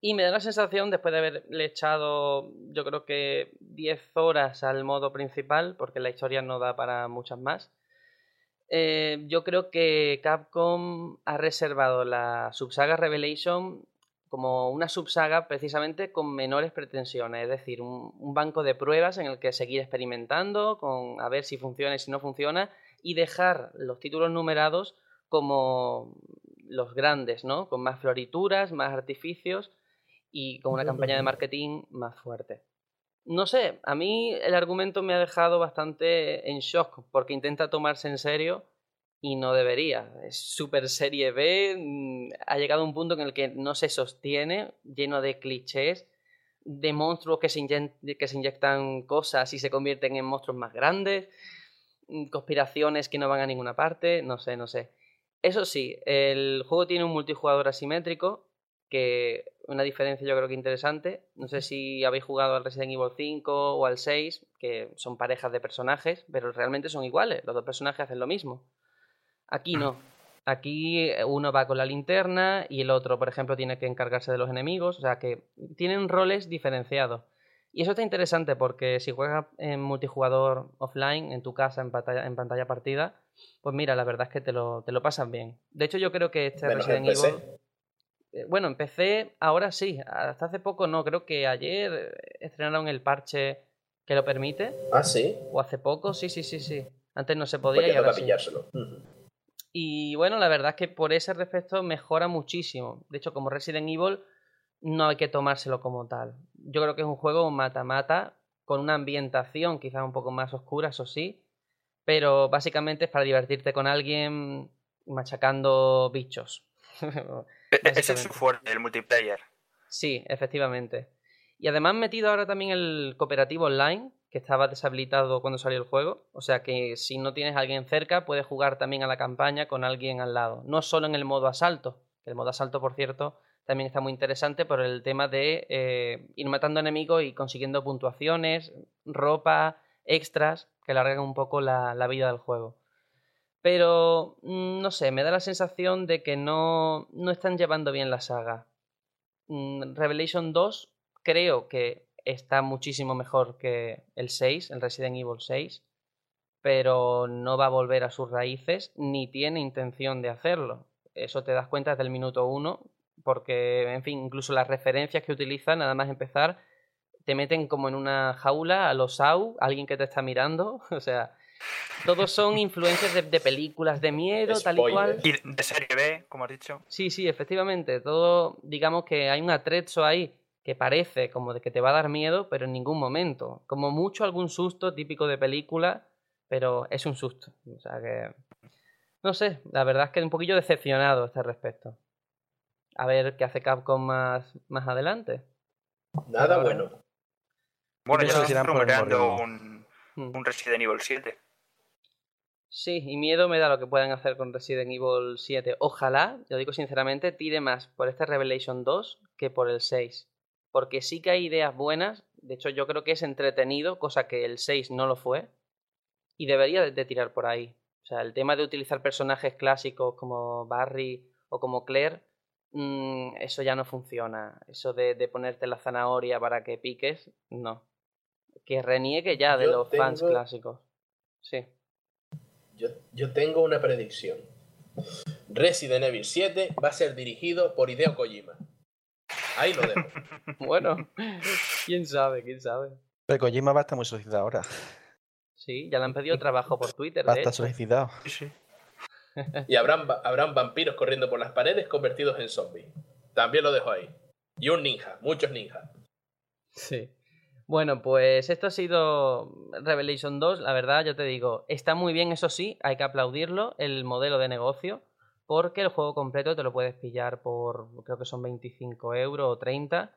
Speaker 1: Y me da la sensación, después de haberle echado yo creo que 10 horas al modo principal, porque la historia no da para muchas más, eh, yo creo que Capcom ha reservado la subsaga Revelation como una subsaga precisamente con menores pretensiones, es decir, un, un banco de pruebas en el que seguir experimentando, con a ver si funciona y si no funciona, y dejar los títulos numerados como los grandes, ¿no? Con más florituras, más artificios y con una campaña de marketing más fuerte. No sé, a mí el argumento me ha dejado bastante en shock porque intenta tomarse en serio y no debería. Es super serie B, mm, ha llegado a un punto en el que no se sostiene, lleno de clichés, de monstruos que se, que se inyectan cosas y se convierten en monstruos más grandes, conspiraciones que no van a ninguna parte, no sé, no sé. Eso sí, el juego tiene un multijugador asimétrico, que una diferencia yo creo que interesante. No sé si habéis jugado al Resident Evil 5 o al 6, que son parejas de personajes, pero realmente son iguales, los dos personajes hacen lo mismo. Aquí no. Aquí eh, uno va con la linterna y el otro, por ejemplo, tiene que encargarse de los enemigos. O sea que tienen roles diferenciados. Y eso está interesante porque si juegas en multijugador offline, en tu casa, en pantalla, en pantalla partida, pues mira, la verdad es que te lo, te lo pasan bien. De hecho, yo creo que este
Speaker 3: Menos
Speaker 1: Resident. Evil. eh, Bueno, empecé, ahora sí, hasta hace poco no, creo que ayer estrenaron el parche que lo permite,
Speaker 3: Ah, sí.
Speaker 1: o hace poco, sí, sí, sí, sí. Antes no se
Speaker 3: Pues
Speaker 1: podía y ahora sí.
Speaker 3: pillárselo.
Speaker 1: Y bueno, la verdad es que por ese respecto mejora muchísimo. De hecho, como Resident Evil no hay que tomárselo como tal. Yo creo que es un juego mata-mata, con una ambientación quizás un poco más oscura, eso sí, pero básicamente es para divertirte con alguien machacando bichos. <laughs>
Speaker 4: E-, e-, ese es su fuerte, el multiplayer.
Speaker 1: Sí, efectivamente. Y además metido ahora también el cooperativo online, que estaba deshabilitado cuando salió el juego. O sea que si no tienes a alguien cerca, puedes jugar también a la campaña con alguien al lado. No solo en el modo asalto. El modo asalto, por cierto, también está muy interesante por el tema de eh, ir matando enemigos y consiguiendo puntuaciones, ropa, extras, que alargan un poco la, vida del juego. Pero, mm, no sé, me da la sensación de que no, no están llevando bien la saga. Mm, Revelation 2 creo que está muchísimo mejor que el 6, el Resident Evil 6, pero no va a volver a sus raíces ni tiene intención de hacerlo. Eso te das cuenta desde el minuto 1, porque, en fin, incluso las referencias que utilizan, nada más empezar, te meten como en una jaula a los SAU, alguien que te está mirando, <laughs> o sea, todos son influencias de, películas de miedo, tal y cual.
Speaker 4: Y de serie B, como has dicho.
Speaker 1: Sí, sí, efectivamente. Todo, digamos que hay un atrecho ahí que parece como de que te va a dar miedo, pero en ningún momento. Como mucho algún susto típico de película, pero es un susto. O sea que. No sé, la verdad es que un poquillo decepcionado a este respecto. A ver qué hace Capcom más, más adelante.
Speaker 3: Nada bueno.
Speaker 4: Bueno, ya se están rumoreando un, hmm. un Resident Evil 7.
Speaker 1: Sí, y miedo me da lo que puedan hacer con Resident Evil 7. Ojalá, lo digo sinceramente, tire más por este Revelation 2 que por el 6. Porque sí que hay ideas buenas. De hecho, yo creo que es entretenido, cosa que el 6 no lo fue. Y debería de tirar por ahí. O sea, el tema de utilizar personajes clásicos como Barry o como Claire, mmm, eso ya no funciona. Eso de, de, ponerte la zanahoria para que piques, no. Que reniegue ya de los fans clásicos. Sí.
Speaker 3: Yo, tengo una predicción. Resident Evil 7 va a ser dirigido por Hideo Kojima. Ahí lo dejo. <laughs>
Speaker 1: bueno, quién sabe, quién sabe.
Speaker 5: Pero Kojima va a estar muy solicitado ahora.
Speaker 1: Sí, ya le han pedido trabajo por Twitter.
Speaker 5: Va a estar solicitado.
Speaker 3: Sí. <laughs> y habrán, habrán vampiros corriendo por las paredes convertidos en zombies. También lo dejo ahí. Y un ninja, muchos ninjas.
Speaker 1: Sí. Bueno, pues esto ha sido Revelation 2. La verdad, yo te digo, está muy bien, eso sí, hay que aplaudirlo, el modelo de negocio, porque el juego completo te lo puedes pillar por, creo que son 25 euros o 30.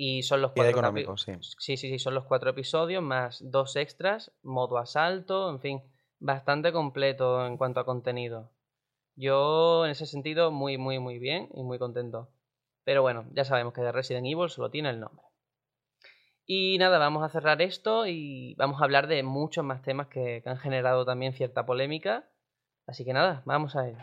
Speaker 1: Y son los cuatro
Speaker 5: económicos, sí.
Speaker 1: sí. Sí, sí, son los cuatro episodios más dos extras, modo asalto, en fin, bastante completo en cuanto a contenido. Yo, en ese sentido, muy, muy, muy bien y muy contento. Pero bueno, ya sabemos que de Resident Evil solo tiene el nombre. Y nada, vamos a cerrar esto y vamos a hablar de muchos más temas que, han generado también cierta polémica. Así que nada, vamos a ello.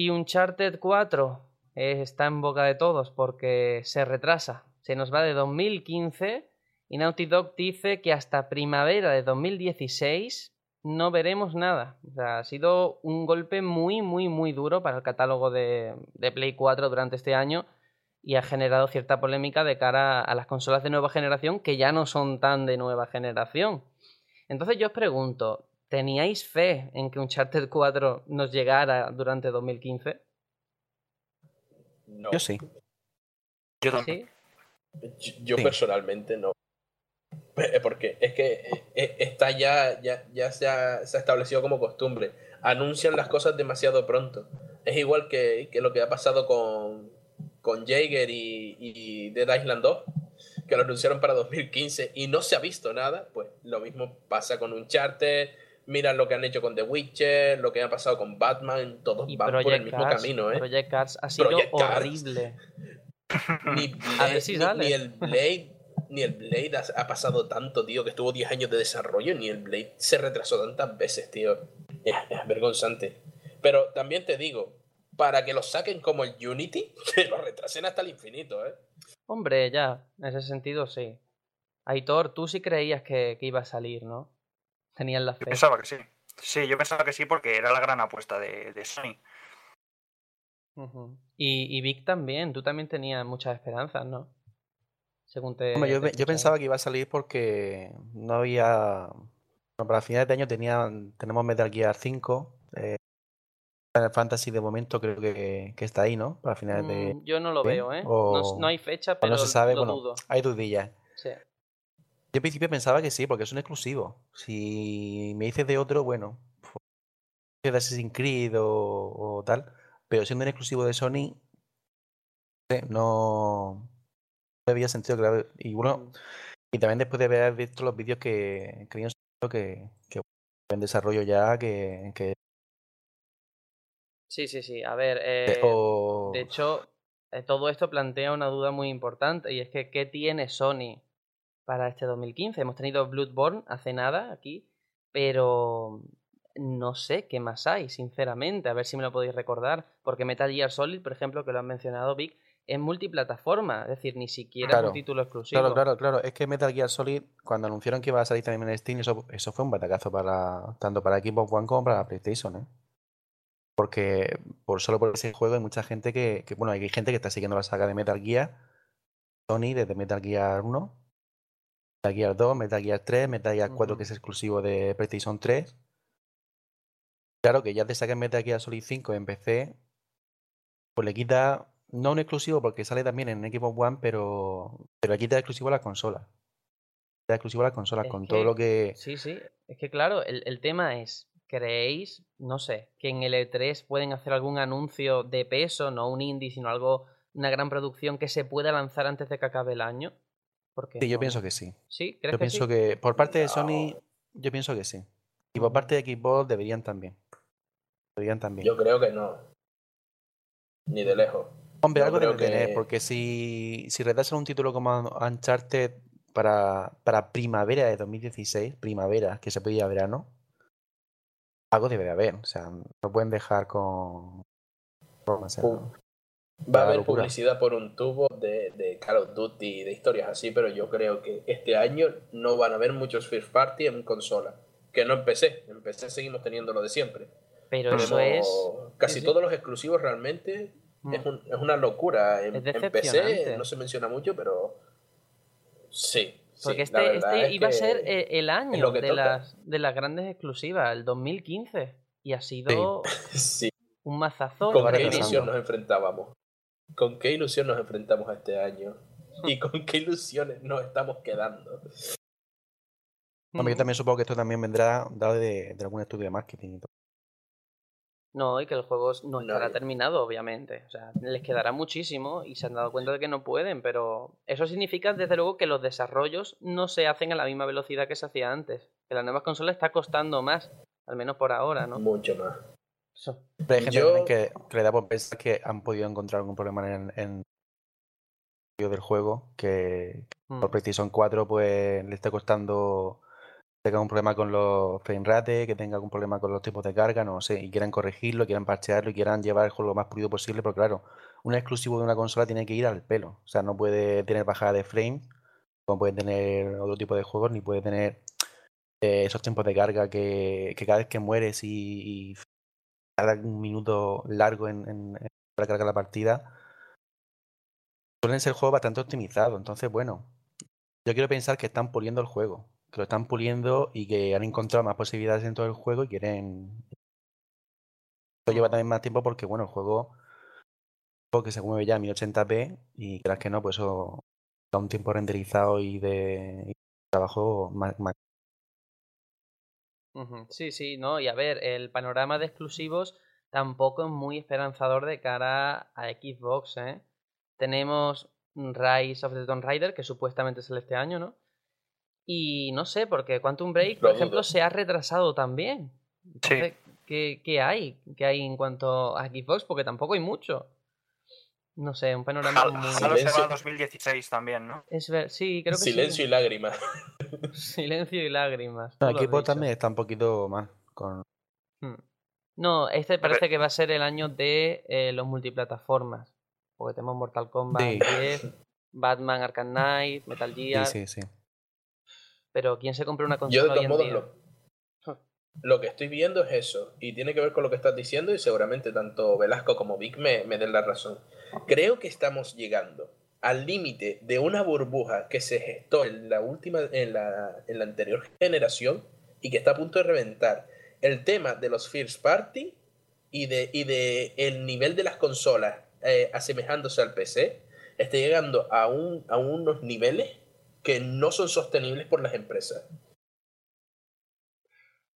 Speaker 1: Y Uncharted 4 está en boca de todos porque se retrasa. Se nos va de 2015 y Naughty Dog dice que hasta primavera de 2016 no veremos nada. O sea, ha sido un golpe muy, muy, muy duro para el catálogo de, Play 4 durante este año y ha generado cierta polémica de cara a las consolas de nueva generación que ya no son tan de nueva generación. Entonces yo os pregunto, ¿teníais fe en que Uncharted 4 nos llegara durante 2015?
Speaker 3: No.
Speaker 5: Yo sí.
Speaker 4: Yo también.
Speaker 3: Yo, personalmente no. Eh, porque es que eh, eh, está ya, ya, ya se, ha, establecido como costumbre. Anuncian las cosas demasiado pronto. Es igual que, lo que ha pasado con, con Jaeger y, y Dead Island 2, que lo anunciaron para 2015 y no se ha visto nada. Pues lo mismo pasa con Uncharted. Mira lo que han hecho con The Witcher, lo que ha pasado con Batman, todos van por el mismo camino, ¿eh?
Speaker 1: Project Cars ha sido horrible. <laughs>
Speaker 3: ni, <laughs> ni el Blade ni el Blade ha, pasado tanto, tío, que estuvo 10 años de desarrollo, ni el Blade se retrasó tantas veces, tío. Es, vergonzante. Pero también te digo, para que lo saquen como el Unity, <laughs> que lo retrasen hasta el infinito, ¿eh?
Speaker 1: Hombre, ya, en ese sentido sí. Aitor, tú sí creías que, iba a salir, ¿no? Tenías la fe.
Speaker 4: Yo pensaba que sí. Sí, yo pensaba que sí porque era la gran apuesta de, Sony.
Speaker 1: y, y Vic también, tú también tenías muchas esperanzas, ¿no? según te.
Speaker 5: Hombre, yo,
Speaker 1: te
Speaker 5: pensaba que iba a salir porque no había. Bueno, para finales de año tenía, tenemos Metal Gear 5. Eh, Final Fantasy de momento creo que, que está ahí, ¿no? Para finales de.
Speaker 1: Mm, Yo no lo
Speaker 5: ¿Sí?
Speaker 1: veo, ¿eh? No,
Speaker 5: O-
Speaker 1: no hay fecha,
Speaker 5: o
Speaker 1: pero
Speaker 5: no se sabe,
Speaker 1: lo
Speaker 5: bueno,
Speaker 1: dudo.
Speaker 5: hay dudillas. Yo al principio pensaba que sí, porque es un exclusivo. Si me dices de otro, bueno, de Assassin's Creed o, o tal, pero siendo un exclusivo de Sony, no no, había sentido claro. Y bueno, y también después de haber visto los vídeos que subido que, que en desarrollo ya, que, que
Speaker 1: Sí, sí, sí. A ver, eh,
Speaker 5: o-
Speaker 1: de hecho, eh, todo esto plantea una duda muy importante y es que ¿qué tiene Sony para este 2015? Hemos tenido Bloodborne hace nada aquí, pero no sé qué más hay, sinceramente. A ver si me lo podéis recordar, porque Metal Gear Solid, por ejemplo, que lo han mencionado Vic, es multiplataforma, es decir, ni siquiera es un título exclusivo.
Speaker 5: Claro, claro, claro. Es que Metal Gear Solid, cuando anunciaron que iba a salir también en Steam, eso, eso fue un batacazo para tanto para Xbox One como para PlayStation, ¿eh? Porque por solo por ese juego hay mucha gente que, que, bueno, hay gente que está siguiendo la saga de Metal Gear, Sony desde Metal Gear 1, Metal Gear 2, Metal Gear 3, Metal Gear 4 que es exclusivo de PlayStation 3. Claro que ya te saquen Metal Gear Solid 5 en PC, pues le quita, no un exclusivo porque sale también en Xbox One, pero, pero le quita exclusivo a las consolas. Le quita exclusivo a las consolas
Speaker 1: Es
Speaker 5: con
Speaker 1: que-
Speaker 5: todo lo que...
Speaker 1: Sí, sí. Es que claro, el, el tema es, ¿creéis, no sé, que en el E3 pueden hacer algún anuncio de peso, no un indie, sino algo, una gran producción que se pueda lanzar antes de que acabe el año? Porque
Speaker 5: Sí, yo pienso que sí.
Speaker 1: ¿Sí? ¿Crees
Speaker 5: Yo
Speaker 1: que
Speaker 5: pienso
Speaker 1: sí?
Speaker 5: que por parte de Sony, yo pienso que sí. Y por parte de Xbox deberían también. Deberían también.
Speaker 3: Yo creo que no. Ni de lejos.
Speaker 5: Hombre,
Speaker 3: yo
Speaker 5: algo debe tener,
Speaker 3: que-
Speaker 5: porque si, si retrasan un título como Uncharted para, para primavera de 2016, primavera, que se podía verano, algo debe de haber. O sea, no pueden dejar con...
Speaker 3: Va a haber
Speaker 5: locura.
Speaker 3: publicidad por un tubo de, de Call of Duty, de historias así, pero yo creo que este año no van a haber muchos first party en consola. Que no en PC. En PC seguimos teniendo lo de siempre.
Speaker 1: Pero eso es...
Speaker 3: Casi
Speaker 1: sí, sí.
Speaker 3: todos los exclusivos realmente
Speaker 1: Mm.
Speaker 3: es, un- es una locura. En,
Speaker 1: Es
Speaker 3: en PC no se menciona mucho, pero sí. sí,
Speaker 1: Porque
Speaker 3: la
Speaker 1: este, este
Speaker 3: es
Speaker 1: iba a ser eh, el año
Speaker 3: lo que
Speaker 1: de
Speaker 3: toca.
Speaker 1: las, de las grandes exclusivas, el 2015. Y ha sido <laughs>
Speaker 3: Sí.
Speaker 1: un mazazo.
Speaker 3: ¿Con qué ilusión nos enfrentamos? ¿Con qué ilusión nos enfrentamos a este año? <laughs> ¿Y con qué ilusiones nos estamos quedando?
Speaker 5: hombre, yo
Speaker 1: Mm.
Speaker 5: también supongo que esto también vendrá dado de, de algún estudio de marketing. y todo.
Speaker 1: No, y que el juego no estará terminado, obviamente. O sea, les quedará muchísimo y se han dado cuenta de que no pueden, pero eso significa, desde luego, que los desarrollos no se hacen a la misma velocidad que se hacía antes. Que las nuevas consolas está costando más, al menos por ahora, ¿no?
Speaker 3: Mucho más.
Speaker 1: Eso.
Speaker 5: Pero hay gente
Speaker 3: Yo-
Speaker 5: que, que le da por pensar que han podido encontrar algún problema en, en el del juego, que
Speaker 1: Mm.
Speaker 5: por PlayStation 4 pues le está costando tenga un problema con los frame rate, que tenga algún problema con los tiempos de carga, no sé, y quieran corregirlo, quieran parchearlo y quieran llevar el juego lo más pulido posible, porque claro, un exclusivo de una consola tiene que ir al pelo, o sea, no puede tener bajada de frame, como puede tener otro tipo de juegos, ni puede tener eh, esos tiempos de carga que, que cada vez que mueres y, y un minuto largo en, en- para cargar la partida, suelen ser juegos bastante optimizados. Entonces, bueno, yo quiero pensar que están puliendo el juego, que lo están puliendo y que han encontrado más posibilidades dentro del juego y quieren. Esto lleva también más tiempo porque, bueno, el juego, que se mueve ya a 1080p y creas que no, pues eso da un tiempo renderizado y de, trabajo más-
Speaker 1: Sí, sí, no. Y a ver, el panorama de exclusivos tampoco es muy esperanzador de cara a Xbox, ¿eh? Tenemos Rise of the Tomb Raider, que supuestamente sale este año, ¿no? Y no sé, porque Quantum Break, por ejemplo, se ha retrasado también. Entonces, ¿qué, qué hay? ¿Qué hay en cuanto a Xbox? Porque tampoco hay mucho. No sé, un panorama
Speaker 4: Halo,
Speaker 1: muy...
Speaker 4: Halo se va
Speaker 3: Silencio.
Speaker 4: a 2016 también, ¿no?
Speaker 1: Es ver... Sí, creo que
Speaker 3: Silencio y lágrimas. <laughs>
Speaker 1: Silencio y lágrimas.
Speaker 5: No,
Speaker 1: dicho.
Speaker 5: también está un poquito mal con
Speaker 1: Hmm. No, este parece que va a ser el año de eh, los multiplataformas. Porque tenemos Mortal Kombat
Speaker 5: Sí.
Speaker 1: 10, Batman Arkham Knight, Metal Gear.
Speaker 5: Sí, sí, sí.
Speaker 1: Pero ¿quién se compra una
Speaker 3: Yo de
Speaker 1: consola hoy
Speaker 3: todos
Speaker 1: en
Speaker 3: modos
Speaker 1: día?
Speaker 3: lo, lo que estoy viendo es eso. Y tiene que ver con lo que estás diciendo y seguramente tanto Velasco como Vic me, me den la razón. Creo que estamos llegando al límite de una burbuja que se gestó en la última, en la, en la anterior generación y que está a punto de reventar. El tema de los first party y de, y de el nivel de las consolas eh, asemejándose al PC está llegando a, un, a unos niveles que no son sostenibles por las empresas.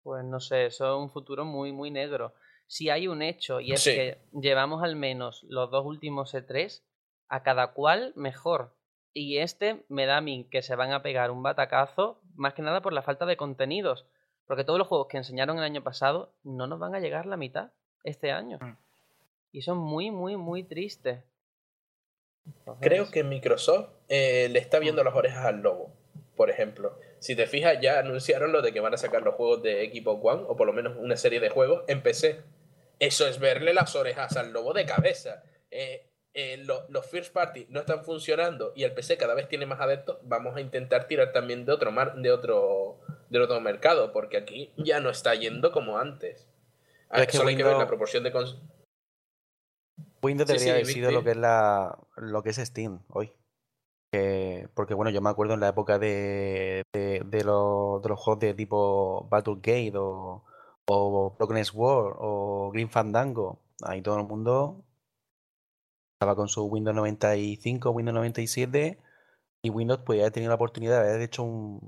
Speaker 1: Pues no sé, eso es un futuro muy, muy negro. Si hay un hecho, y es que llevamos al menos los dos últimos E3, a cada cual mejor. Y este me da a mí que se van a pegar un batacazo, más que nada por la falta de contenidos. Porque todos los juegos que enseñaron el año pasado no nos van a llegar la mitad este año. Mm. Y son muy, muy, muy tristes.
Speaker 3: Creo que Microsoft eh, le está viendo mm. las orejas al lobo, por ejemplo. Si te fijas, ya anunciaron lo de que van a sacar los juegos de Equipo One, o por lo menos una serie de juegos, en PC. Eso es verle las orejas al lobo de cabeza. Eh, eh, los first party no están funcionando y el PC cada vez tiene más adeptos, vamos a intentar tirar también de otro, mar, de otro, de otro mercado, porque aquí ya no está yendo como antes.
Speaker 5: Es que Solo hay que ver la proporción de... Windows debería haber sido lo que es la lo que es Steam hoy. Porque bueno, yo me acuerdo en la época de, de, los, de los juegos de tipo Battlegate o, o Broken Sword o Green Fandango. Ahí todo el mundo estaba con su Windows 95, Windows 97 y Windows pues ya tenido la oportunidad de haber hecho un,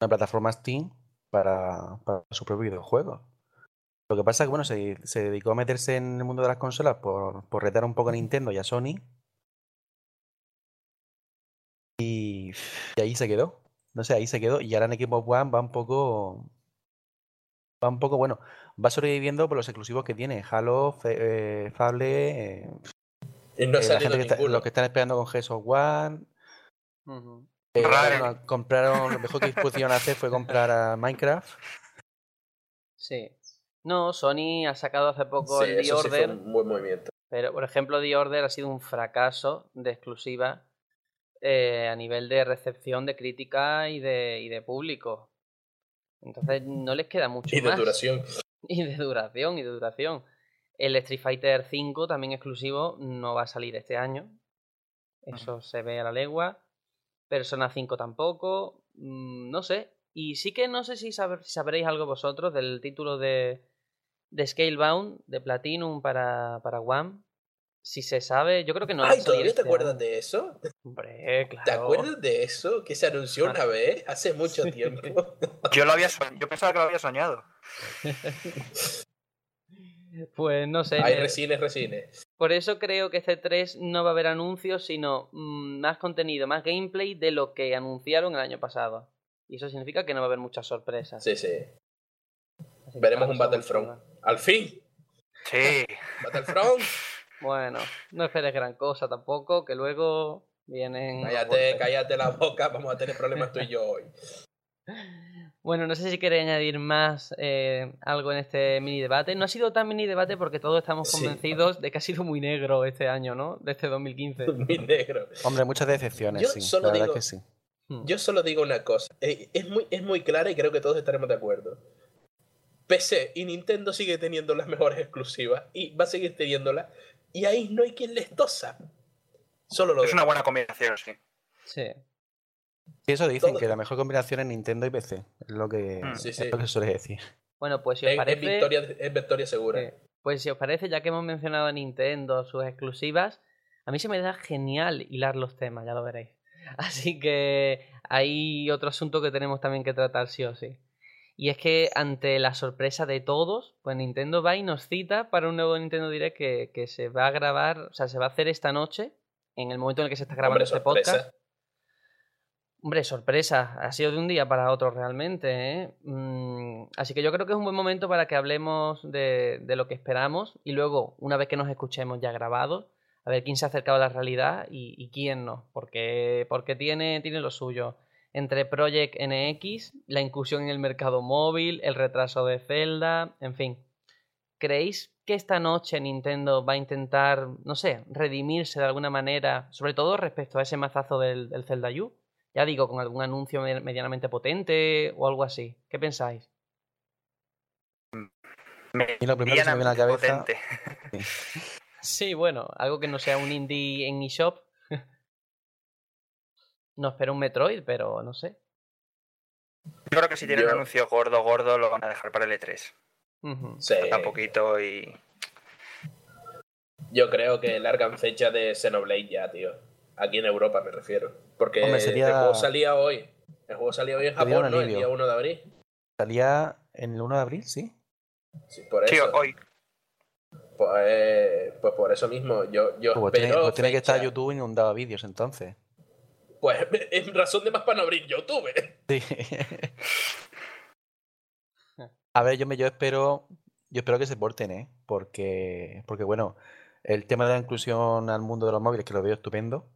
Speaker 5: una plataforma Steam para, para su propio videojuego. Lo que pasa es que bueno, se, se, dedicó a meterse en el mundo de las consolas por, por retar un poco a Nintendo y a Sony. Y, y, ahí se quedó. No sé, ahí se quedó. Y ahora en Equipo One va un poco. Va un poco, bueno, va sobreviviendo por los exclusivos que tiene. Halo, eh, Fable. Eh, no eh, la gente que los que están esperando con Gears One. compraron, lo mejor que pudieron hacer fue comprar a Minecraft.
Speaker 1: Sí. No, Sony ha sacado hace poco el The Order.
Speaker 3: un buen movimiento.
Speaker 1: Pero, por ejemplo, The Order ha sido un fracaso de exclusiva eh, a nivel de recepción, de crítica y de, y de público. Entonces no les queda mucho.
Speaker 3: Y de duración. <laughs>
Speaker 1: Y de duración, y de duración. El Street Fighter V, también exclusivo, no va a salir este año. Eso se ve a la legua. Persona 5 tampoco. Mm, no sé. Y sí que no sé si, si sabréis algo vosotros del título de, de Scalebound, de Platinum para, para One. Si se sabe, yo creo que no.
Speaker 3: Ay, ¿todavía te este acuerdas de eso?
Speaker 1: Hombre, claro.
Speaker 3: ¿Te acuerdas de eso? Que se anunció una <laughs> vez, hace mucho tiempo.
Speaker 4: yo lo había yo pensaba que lo había soñado. <laughs>
Speaker 1: pues no sé.
Speaker 3: Hay resines, resines.
Speaker 1: Por eso creo que este 3 no va a haber anuncios, sino mm, más contenido, más gameplay de lo que anunciaron el año pasado. Y eso significa que no va a haber muchas sorpresas.
Speaker 3: Sí, sí. Veremos un Battlefront. ¡Al fin!
Speaker 4: Sí.
Speaker 3: Battlefront. <laughs>
Speaker 1: Bueno, no esperes gran cosa tampoco, que luego vienen.
Speaker 3: Cállate, cállate la boca, vamos a tener problemas tú y yo hoy. <laughs>
Speaker 1: Bueno, no sé si queréis añadir más eh, algo en este mini debate. No ha sido tan mini debate porque todos estamos convencidos de que ha sido muy negro este año, ¿no? De este 2015. <laughs>
Speaker 3: Muy negro.
Speaker 5: Hombre, muchas decepciones, sí. Solo la verdad que sí.
Speaker 3: Hmm. Yo solo digo una cosa. Eh, es, muy, es muy clara y creo que todos estaremos de acuerdo. PC y Nintendo sigue teniendo las mejores exclusivas y va a seguir teniéndolas. Y ahí no hay quien les tosa. Solo lo
Speaker 4: es una buena combinación, sí.
Speaker 1: Sí.
Speaker 5: Y eso dicen, que la mejor combinación es Nintendo y PC. Es lo que, hmm. es lo que suele decir.
Speaker 1: Bueno, pues si os parece.
Speaker 3: Es victoria, es victoria segura.
Speaker 1: pues si os parece, ya que hemos mencionado a Nintendo, sus exclusivas, a mí se me da genial hilar los temas, ya lo veréis. <laughs> Así que hay otro asunto que tenemos también que tratar sí o sí. Y es que ante la sorpresa de todos, pues Nintendo va y nos cita para un nuevo Nintendo Direct que, que se va a grabar, o sea, se va a hacer esta noche, en el momento en el que se está grabando este podcast. Hombre, sorpresa, ha sido de un día para otro realmente. ¿eh? Mm, así que yo creo que es un buen momento para que hablemos de, de, lo que esperamos y luego, una vez que nos escuchemos ya grabados, a ver quién se ha acercado a la realidad y, y quién no, porque, porque tiene, tiene lo suyo entre Project NX, la incursión en el mercado móvil, el retraso de Zelda, en fin. ¿Creéis que esta noche Nintendo va a intentar, no sé, redimirse de alguna manera, sobre todo respecto a ese mazazo del, Zelda U? Ya digo, con algún anuncio medianamente potente o algo así. ¿Qué pensáis?
Speaker 5: y lo primero que me viene a la cabeza.
Speaker 1: Sí, bueno, algo que no sea un indie en eShop. No espero un Metroid, pero no sé.
Speaker 4: Yo creo que si tienen
Speaker 3: Yo-
Speaker 4: un anuncio gordo, gordo, lo van a dejar para el E3.
Speaker 1: Ujú.
Speaker 3: Sí,
Speaker 4: Falta poquito y.
Speaker 3: yo creo que largan fecha de Xenoblade ya, tío. Aquí en Europa me refiero. Porque
Speaker 5: Hombre, sería-
Speaker 3: el juego salía hoy. El juego salía hoy en Japón, ¿no? El día 1 de abril.
Speaker 5: Salía en el 1 de abril, sí.
Speaker 3: Sí, por
Speaker 4: Sí,
Speaker 3: eso.
Speaker 4: hoy.
Speaker 3: Pues, pues por eso mismo, yo, yo
Speaker 5: Pues tiene, pues tiene que estar. YouTube inundado de vídeos entonces.
Speaker 3: Pues <laughs> es razón de más para no abrir YouTube.
Speaker 5: Sí. A ver, yo me yo espero yo espero que se porten, ¿eh? Porque porque bueno, el tema de la inclusión al mundo de los móviles que lo veo estupendo,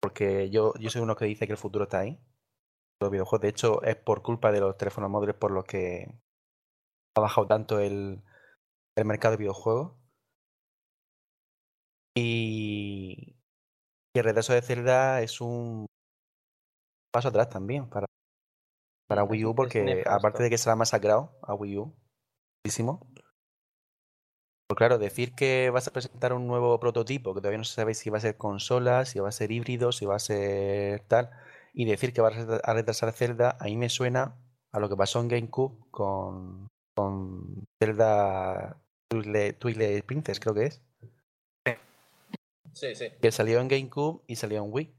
Speaker 5: porque yo yo soy uno que dice que el futuro está ahí. Los videojuegos, de hecho, es por culpa de los teléfonos móviles por los que ha bajado tanto el, el mercado de videojuegos. Y, y el retraso de Zelda es un paso atrás también para, para Wii U, porque aparte de que se la ha masacrado a Wii U, muchísimo. Pues claro, decir que vas a presentar un nuevo prototipo, que todavía no sabe si va a ser consola, si va a ser híbrido, si va a ser tal, y decir que vas a retra- a retrasar Zelda, a mí me suena a lo que pasó en GameCube con, con Zelda Twilight Twilight Princess, creo que es.
Speaker 3: Sí, sí.
Speaker 5: Que salió en GameCube y salió en Wii.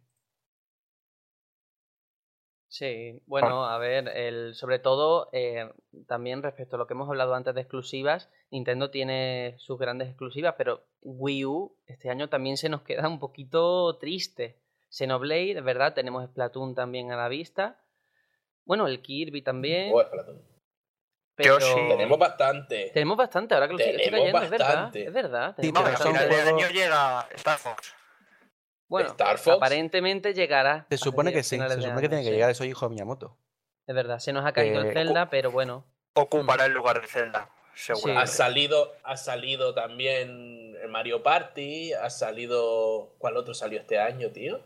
Speaker 1: Sí, bueno, a ver, el, sobre todo eh, también respecto a lo que hemos hablado antes de exclusivas, Nintendo tiene sus grandes exclusivas, pero Wii U este año también se nos queda un poquito triste. Xenoblade, es verdad, tenemos Splatoon también a la vista. Bueno, el Kirby también.
Speaker 3: Oh, Splatoon.
Speaker 1: pero
Speaker 4: sí.
Speaker 3: Tenemos bastante.
Speaker 1: tenemos bastante, ahora que lo estoy
Speaker 3: Tenemos
Speaker 1: leyendo, es verdad.
Speaker 3: bastante.
Speaker 1: Es verdad.
Speaker 5: Sí,
Speaker 1: bastante.
Speaker 4: final de año llega Star Fox.
Speaker 1: Bueno,
Speaker 3: Star Fox.
Speaker 1: aparentemente llegará.
Speaker 5: Se
Speaker 1: a
Speaker 5: supone que sí, se supone que tiene que
Speaker 1: sí.
Speaker 5: llegar, soy hijo de Miyamoto.
Speaker 1: Es verdad, se nos ha caído
Speaker 5: Eh,
Speaker 1: el Zelda, pero bueno.
Speaker 4: Ocupará el lugar de Zelda,
Speaker 3: Ha
Speaker 4: seguramente.
Speaker 3: salido, ha salido también el Mario Party, ha salido. ¿Cuál otro salió este año, tío?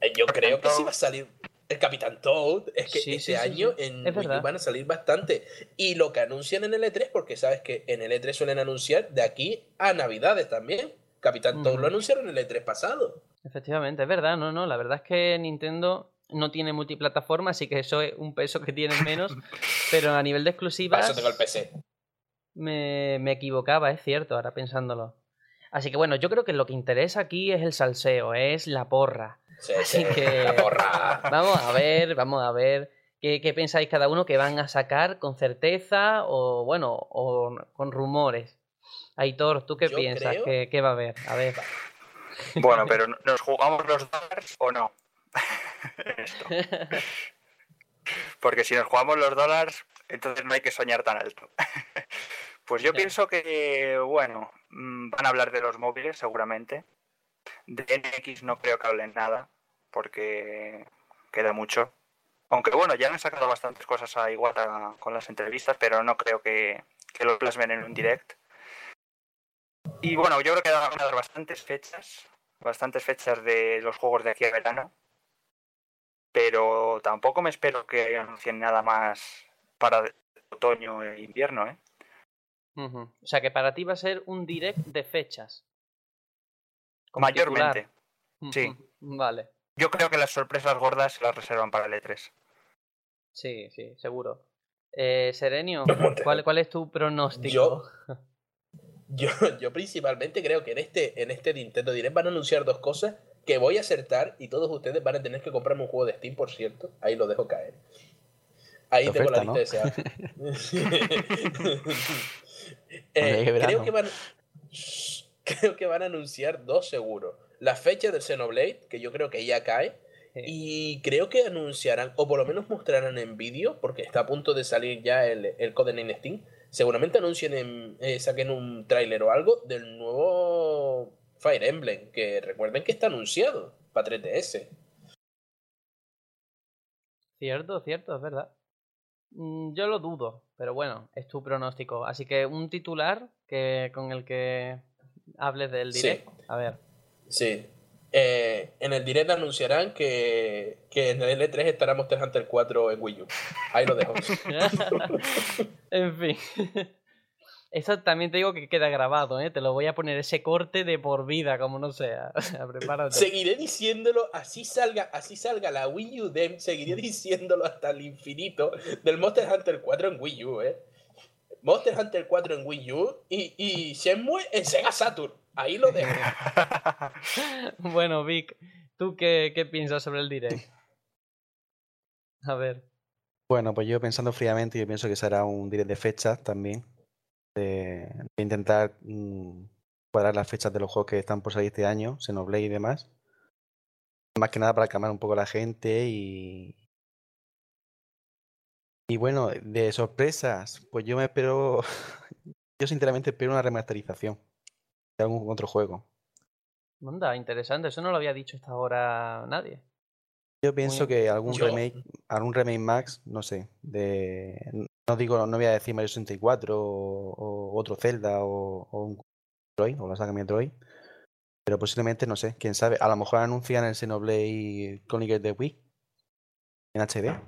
Speaker 3: Eh, Yo creo que sí va a salir el Capitán Toad. Es que
Speaker 1: Sí,
Speaker 3: este
Speaker 1: sí,
Speaker 3: año
Speaker 1: sí.
Speaker 3: en
Speaker 1: Es
Speaker 3: Wii U
Speaker 1: verdad.
Speaker 3: van a salir bastante. Y lo que anuncian en el E3, porque sabes que en el E3 suelen anunciar de aquí a Navidades también. Capitán Toad lo anunciaron en el E3 pasado.
Speaker 1: Efectivamente, es verdad, no, no, la verdad es que Nintendo no tiene multiplataforma, así que eso es un peso que tienen menos, <laughs> pero a nivel de
Speaker 3: Para
Speaker 1: exclusivas
Speaker 3: eso tengo el PC.
Speaker 1: me, me equivocaba, es cierto, ahora pensándolo. Así que bueno, yo creo que lo que interesa aquí es el salseo, es la porra.
Speaker 3: Sí,
Speaker 1: Así
Speaker 3: sí,
Speaker 1: que-
Speaker 3: la porra.
Speaker 1: Vamos a ver, vamos a ver qué, qué pensáis cada uno que van a sacar con certeza o bueno, o con rumores. Aitor, ¿tú qué
Speaker 3: Yo
Speaker 1: piensas?
Speaker 3: creo-
Speaker 1: ¿Qué, qué va a haber? A ver.
Speaker 4: Bueno, pero ¿nos jugamos los dólares o no? <laughs> Esto. Porque si nos jugamos los dólares, entonces no hay que soñar tan alto. <laughs> Pues yo pienso que, bueno, mm, van a hablar de los móviles seguramente. De NX no creo que hablen nada, porque queda mucho. Aunque bueno, ya han sacado bastantes cosas a Iwata con las entrevistas, pero no creo que, que lo plasmen en un direct. Y bueno, yo creo que van a dar bastantes fechas, bastantes fechas de los juegos de aquí a verano. Pero tampoco me espero que anuncien nada más para otoño e invierno, ¿eh?
Speaker 1: O sea que para ti va a ser un direct de fechas.
Speaker 4: Mayormente.
Speaker 1: titular.
Speaker 4: sí.
Speaker 1: Vale.
Speaker 4: Yo creo que las sorpresas gordas se las reservan para el E E3.
Speaker 1: Sí, sí, seguro. Eh, Serenio. ¿cuál, ¿cuál es tu pronóstico?
Speaker 3: Yo- <laughs> Yo, <laughs> yo principalmente creo que en este, en este Nintendo Direct van a anunciar dos cosas que voy a acertar y todos ustedes van a tener que comprarme un juego de Steam, por cierto. Ahí lo dejo caer. Ahí
Speaker 5: De
Speaker 3: tengo la lista
Speaker 5: ¿no?
Speaker 3: deseada.
Speaker 5: Cuando
Speaker 3: Eh, creo,
Speaker 5: verano.
Speaker 3: que van, <laughs> creo que van a anunciar dos seguro. La fecha del Xenoblade, que yo creo que ya cae.
Speaker 1: Sí.
Speaker 3: Y creo que anunciarán, o por lo menos mostrarán en vídeo, porque está a punto de salir ya el, el Codename Steam. Seguramente anuncien en, eh, saquen un tráiler o algo del nuevo Fire Emblem, que recuerden que está anunciado para 3DS.
Speaker 1: Cierto, cierto, es verdad. Mm, Yo lo dudo, pero bueno, es tu pronóstico. Así que un titular que con el que hables del
Speaker 3: Sí.
Speaker 1: direct. A ver.
Speaker 3: Sí. Eh, en el direct anunciarán que, que en el L3 estará Monster Hunter 4 en Wii U. Ahí lo dejo. <laughs>
Speaker 1: en fin. Esto también te digo que queda grabado, ¿eh? Te lo voy a poner ese corte de por vida, como no sea. <laughs> O sea, prepárate.
Speaker 3: Seguiré diciéndolo, así salga, así salga la Wii U Dem, seguiré diciéndolo hasta el infinito del Monster Hunter 4 en Wii U, ¿eh? Monster Hunter 4 en Wii U y, y Shenmue en Sega Saturn. Ahí lo dejo. <laughs>
Speaker 1: bueno, Vic, ¿tú qué, qué piensas sobre el direct? A ver.
Speaker 5: Bueno, pues yo pensando fríamente, yo pienso que será un direct de fechas también. De, de intentar mm, cuadrar las fechas de los juegos que están por salir este año, Xenoblade y demás. Más que nada para calmar un poco a la gente y. Y bueno, de sorpresas, pues yo me espero. <laughs> yo sinceramente espero una remasterización algún otro juego.
Speaker 1: Anda, interesante. Eso no lo había dicho hasta ahora nadie.
Speaker 5: Yo pienso
Speaker 1: Muy-
Speaker 5: que algún
Speaker 3: Yo-
Speaker 5: remake, algún remake Max, no sé, de no digo, no voy a decir Mario 64 o, o otro Zelda o, o un Metroid o la saga Metroid, pero posiblemente, no sé, quién sabe, a lo mejor anuncian el Xenoblade Chronicles de Wii en HD.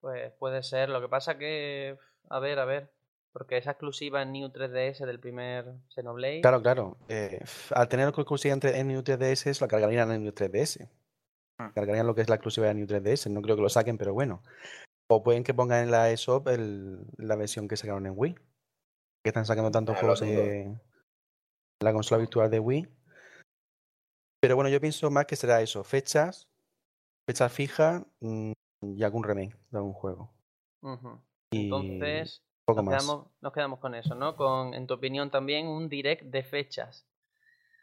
Speaker 1: Pues puede ser. Lo que pasa que. A ver, a ver. Porque esa exclusiva en New 3DS del primer Xenoblade.
Speaker 5: Claro, claro. eh, al tener la exclusiva entre- en New 3DS, lo cargarían en New 3DS.
Speaker 4: Ah.
Speaker 5: Cargarían lo que es la exclusiva de New 3DS. No creo que lo saquen, pero bueno. O pueden que pongan en la eShop el- la versión que sacaron en Wii. Que están sacando tantos juegos en la consola virtual de Wii. Pero bueno, yo pienso más que será eso. Fechas, fechas fijas mm, y algún remake de algún juego. Y
Speaker 1: Entonces,
Speaker 5: poco
Speaker 1: nos
Speaker 5: más.
Speaker 1: quedamos, nos quedamos con eso, ¿no? Con, en tu opinión, también un direct de fechas.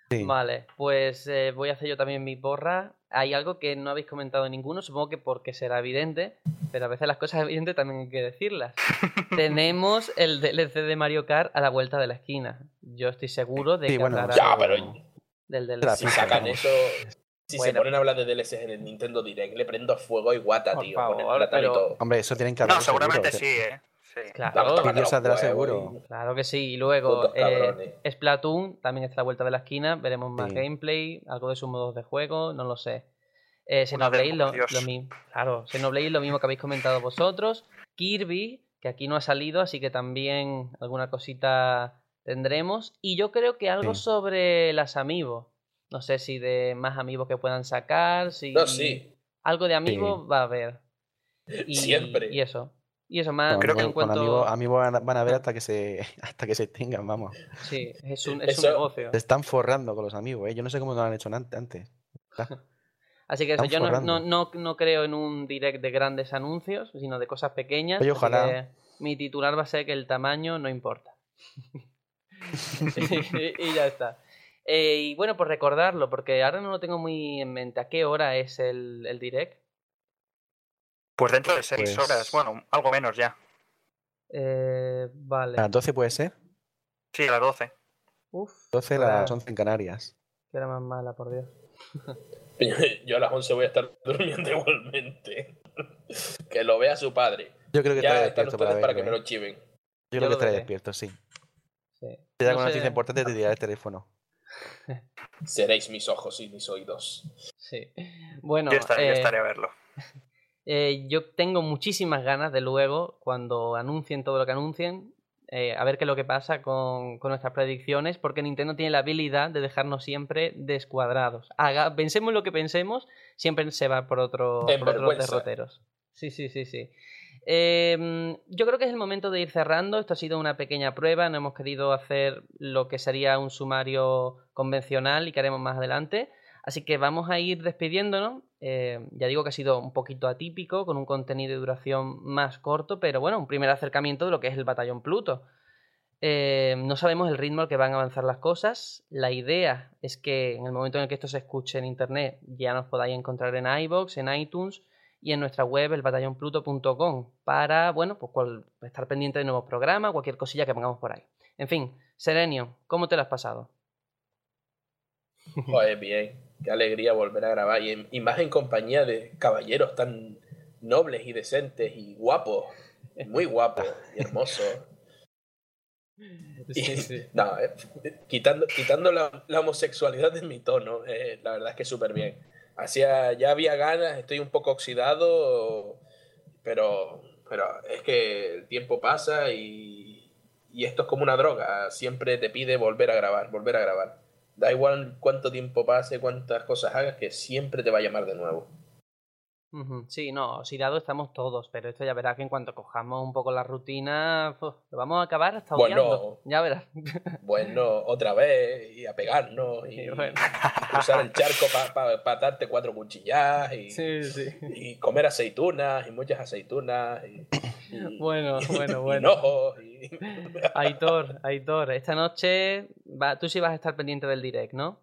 Speaker 5: Sí.
Speaker 1: Vale, pues eh, voy a hacer yo también mi porra. Hay algo que no habéis comentado ninguno, supongo que porque será evidente, pero a veces las cosas <laughs> evidentes también hay que decirlas. <laughs> Tenemos el DLC de Mario Kart a la vuelta de la esquina. Yo estoy seguro de
Speaker 5: Sí,
Speaker 1: que
Speaker 5: bueno,
Speaker 1: hablará
Speaker 3: Ya, pero
Speaker 1: del
Speaker 5: la
Speaker 1: DLC.
Speaker 3: si sacan eso, si se ponen a hablar de DLCs en el Nintendo Direct, le prendo fuego y guata,
Speaker 1: Por
Speaker 3: tío.
Speaker 1: favor,
Speaker 3: con el plátano y todo.
Speaker 5: Hombre, eso tienen que
Speaker 4: No,
Speaker 5: seguro,
Speaker 4: seguramente sí, ¿eh? Sí.
Speaker 1: Claro,
Speaker 5: saldrá seguro.
Speaker 3: y-
Speaker 1: Claro que sí. Y luego eh. Splatoon también está a la vuelta de la esquina. Veremos más
Speaker 5: Sí.
Speaker 1: gameplay, algo de sus modos de juego, no lo sé. Eh, Xenoblade, lo, lo mismo. Claro, Xenoblade lo mismo que habéis comentado vosotros. Kirby, que aquí no ha salido, así que también alguna cosita tendremos. Y yo creo que algo
Speaker 5: Sí.
Speaker 1: sobre las Amiibo. No sé si de más amigos que puedan sacar, si
Speaker 3: No, sí.
Speaker 1: algo de Amiibo va a haber. Y,
Speaker 3: Siempre.
Speaker 1: Y eso. Y eso más
Speaker 4: Creo que
Speaker 1: en cuanto...
Speaker 5: amigos, van, a, van a ver hasta que se <laughs> hasta que se extingan, vamos.
Speaker 1: Sí, es un, es un negocio.
Speaker 5: Se están forrando con los amigos, ¿eh? Yo no sé cómo lo han hecho an- antes. <laughs>
Speaker 1: Así que eso, yo no, no, no, no creo en un direct de grandes anuncios, sino de cosas pequeñas.
Speaker 5: Oye, ojalá.
Speaker 1: mi titular va a ser que el tamaño no importa. <laughs> y, y ya está. Eh, y bueno, por recordarlo, porque ahora no lo tengo muy en mente. ¿A qué hora es el, el direct?
Speaker 4: Pues dentro de seis
Speaker 5: Pues-
Speaker 4: horas, bueno, algo menos ya.
Speaker 1: Eh, vale.
Speaker 5: A las 12 puede ser.
Speaker 4: Sí, a las 12.
Speaker 1: Uf,
Speaker 5: 12 a las 11 en Canarias.
Speaker 1: que era más mala, por Dios. <laughs>
Speaker 3: Yo a las 11 voy a estar <laughs> durmiendo igualmente. <laughs> que lo vea su padre.
Speaker 5: Yo creo que
Speaker 3: Ya
Speaker 5: estaré
Speaker 3: están
Speaker 5: despierto
Speaker 3: ustedes
Speaker 5: para,
Speaker 3: para
Speaker 5: verlo,
Speaker 3: que me
Speaker 5: ¿eh?
Speaker 3: lo chiven.
Speaker 5: Yo
Speaker 1: Yo
Speaker 5: creo que estaré despierto, sí.
Speaker 1: Sí.
Speaker 5: Si hay
Speaker 1: No
Speaker 5: alguna
Speaker 1: sé-
Speaker 5: noticia importante, te diré el teléfono.
Speaker 3: Seréis mis ojos y mis oídos.
Speaker 1: Sí. Bueno,
Speaker 4: yo, estaré, yo
Speaker 1: eh,
Speaker 4: estaré a verlo.
Speaker 1: Eh, yo tengo muchísimas ganas de luego, cuando anuncien todo lo que anuncien, eh, a ver qué es lo que pasa con, con nuestras predicciones, porque Nintendo tiene la habilidad de dejarnos siempre descuadrados. Haga, pensemos lo que pensemos, siempre se va por, otro, por otros derroteros. Sí, sí, sí, sí. Eh, yo creo que es el momento de ir cerrando. Esto ha sido una pequeña prueba. No hemos querido hacer lo que sería un sumario convencional y que haremos más adelante. Así que vamos a ir despidiéndonos. Eh, ya digo que ha sido un poquito atípico, con un contenido de duración más corto, pero bueno, un primer acercamiento de lo que es el Batallón Pluto. Eh, no sabemos el ritmo al que van a avanzar las cosas. La idea es que en el momento en el que esto se escuche en internet ya nos podáis encontrar en iBox, en iTunes y en nuestra web, elbatallonpluto.com, para, bueno, pues estar pendiente de nuevos programas, cualquier cosilla que pongamos por ahí. En fin, Serenio, ¿cómo te lo has pasado?
Speaker 3: Joder, bien. Qué alegría volver a grabar. Y, en- y más en compañía de caballeros tan nobles y decentes y guapos. Muy guapos y hermosos. Y- <laughs> no, eh, quitando, quitando la, la homosexualidad de mi tono, eh, la verdad es que súper bien. Hacía, ya había ganas, estoy un poco oxidado, pero, pero es que el tiempo pasa y, y esto es como una droga, siempre te pide volver a grabar, volver a grabar. Da igual cuánto tiempo pase, cuántas cosas hagas, que siempre te va a llamar de nuevo.
Speaker 1: Sí, no, oxidado estamos todos, pero esto ya verás que en cuanto cojamos un poco la rutina, uf, lo vamos a acabar hasta
Speaker 3: Bueno.
Speaker 1: odiando. Ya verás. <laughs>
Speaker 3: Bueno, otra vez, y a pegarnos, y,
Speaker 1: Sí, bueno.
Speaker 3: y <laughs> cruzar el charco para darte cuatro cuchillas, y,
Speaker 1: Sí, sí.
Speaker 3: y comer aceitunas, y muchas aceitunas, y, <laughs> y-
Speaker 1: Bueno, bueno,
Speaker 3: y
Speaker 1: bueno.
Speaker 3: hinojos, y-
Speaker 1: Aitor, Aitor, esta noche va, tú sí vas a estar pendiente del direct, ¿no?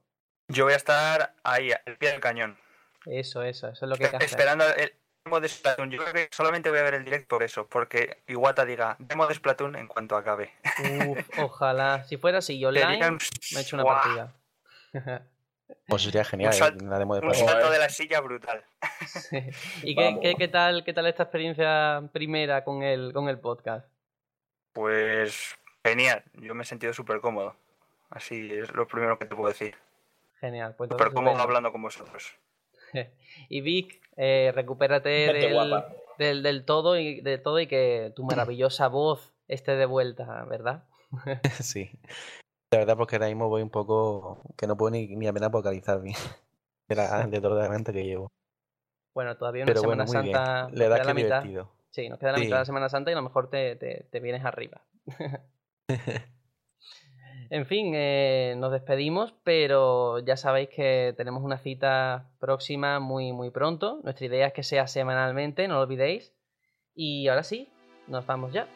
Speaker 4: Yo voy a estar ahí, al pie del cañón.
Speaker 1: Eso, eso, eso es lo que hay que.
Speaker 4: Esperando el demo de Splatoon. Yo creo que solamente voy a ver el direct por eso, porque Iwata diga demo de Splatoon en cuanto acabe.
Speaker 1: Uf, ojalá. Si fuera así, yo
Speaker 4: Que
Speaker 1: online,
Speaker 4: digan,
Speaker 1: me he hecho una partida.
Speaker 5: Pues sería genial,
Speaker 4: Un sal-
Speaker 5: ¿eh? la demo de
Speaker 4: Un salto de la silla brutal.
Speaker 1: Sí. ¿Y qué, qué, qué tal, qué tal esta experiencia primera con el, con el podcast?
Speaker 4: Pues genial, yo me he sentido súper cómodo. Así es lo primero que te puedo decir.
Speaker 1: Genial, pues
Speaker 4: Súper cómodo hablando con vosotros. <laughs>
Speaker 1: Y Vic, eh, recupérate del, del, del todo y de todo y que tu maravillosa <clears throat> voz esté de vuelta, ¿verdad? <laughs>
Speaker 5: Sí. La verdad, porque ahora mismo voy un poco. que no puedo ni, ni apenas vocalizar bien. <laughs> De, la, de todo el evento que llevo.
Speaker 1: Bueno, todavía una
Speaker 5: Pero
Speaker 1: Semana
Speaker 5: bueno,
Speaker 1: Santa.
Speaker 5: bien. Le da
Speaker 1: la mitad.
Speaker 5: divertido.
Speaker 1: Sí, nos queda la
Speaker 5: Sí.
Speaker 1: mitad de la Semana Santa y a lo mejor te, te- te vienes arriba. En fin, eh, nos despedimos, pero ya sabéis que tenemos una cita próxima muy, muy pronto. Nuestra idea es que sea semanalmente, no lo olvidéis. Y ahora sí, nos vamos ya.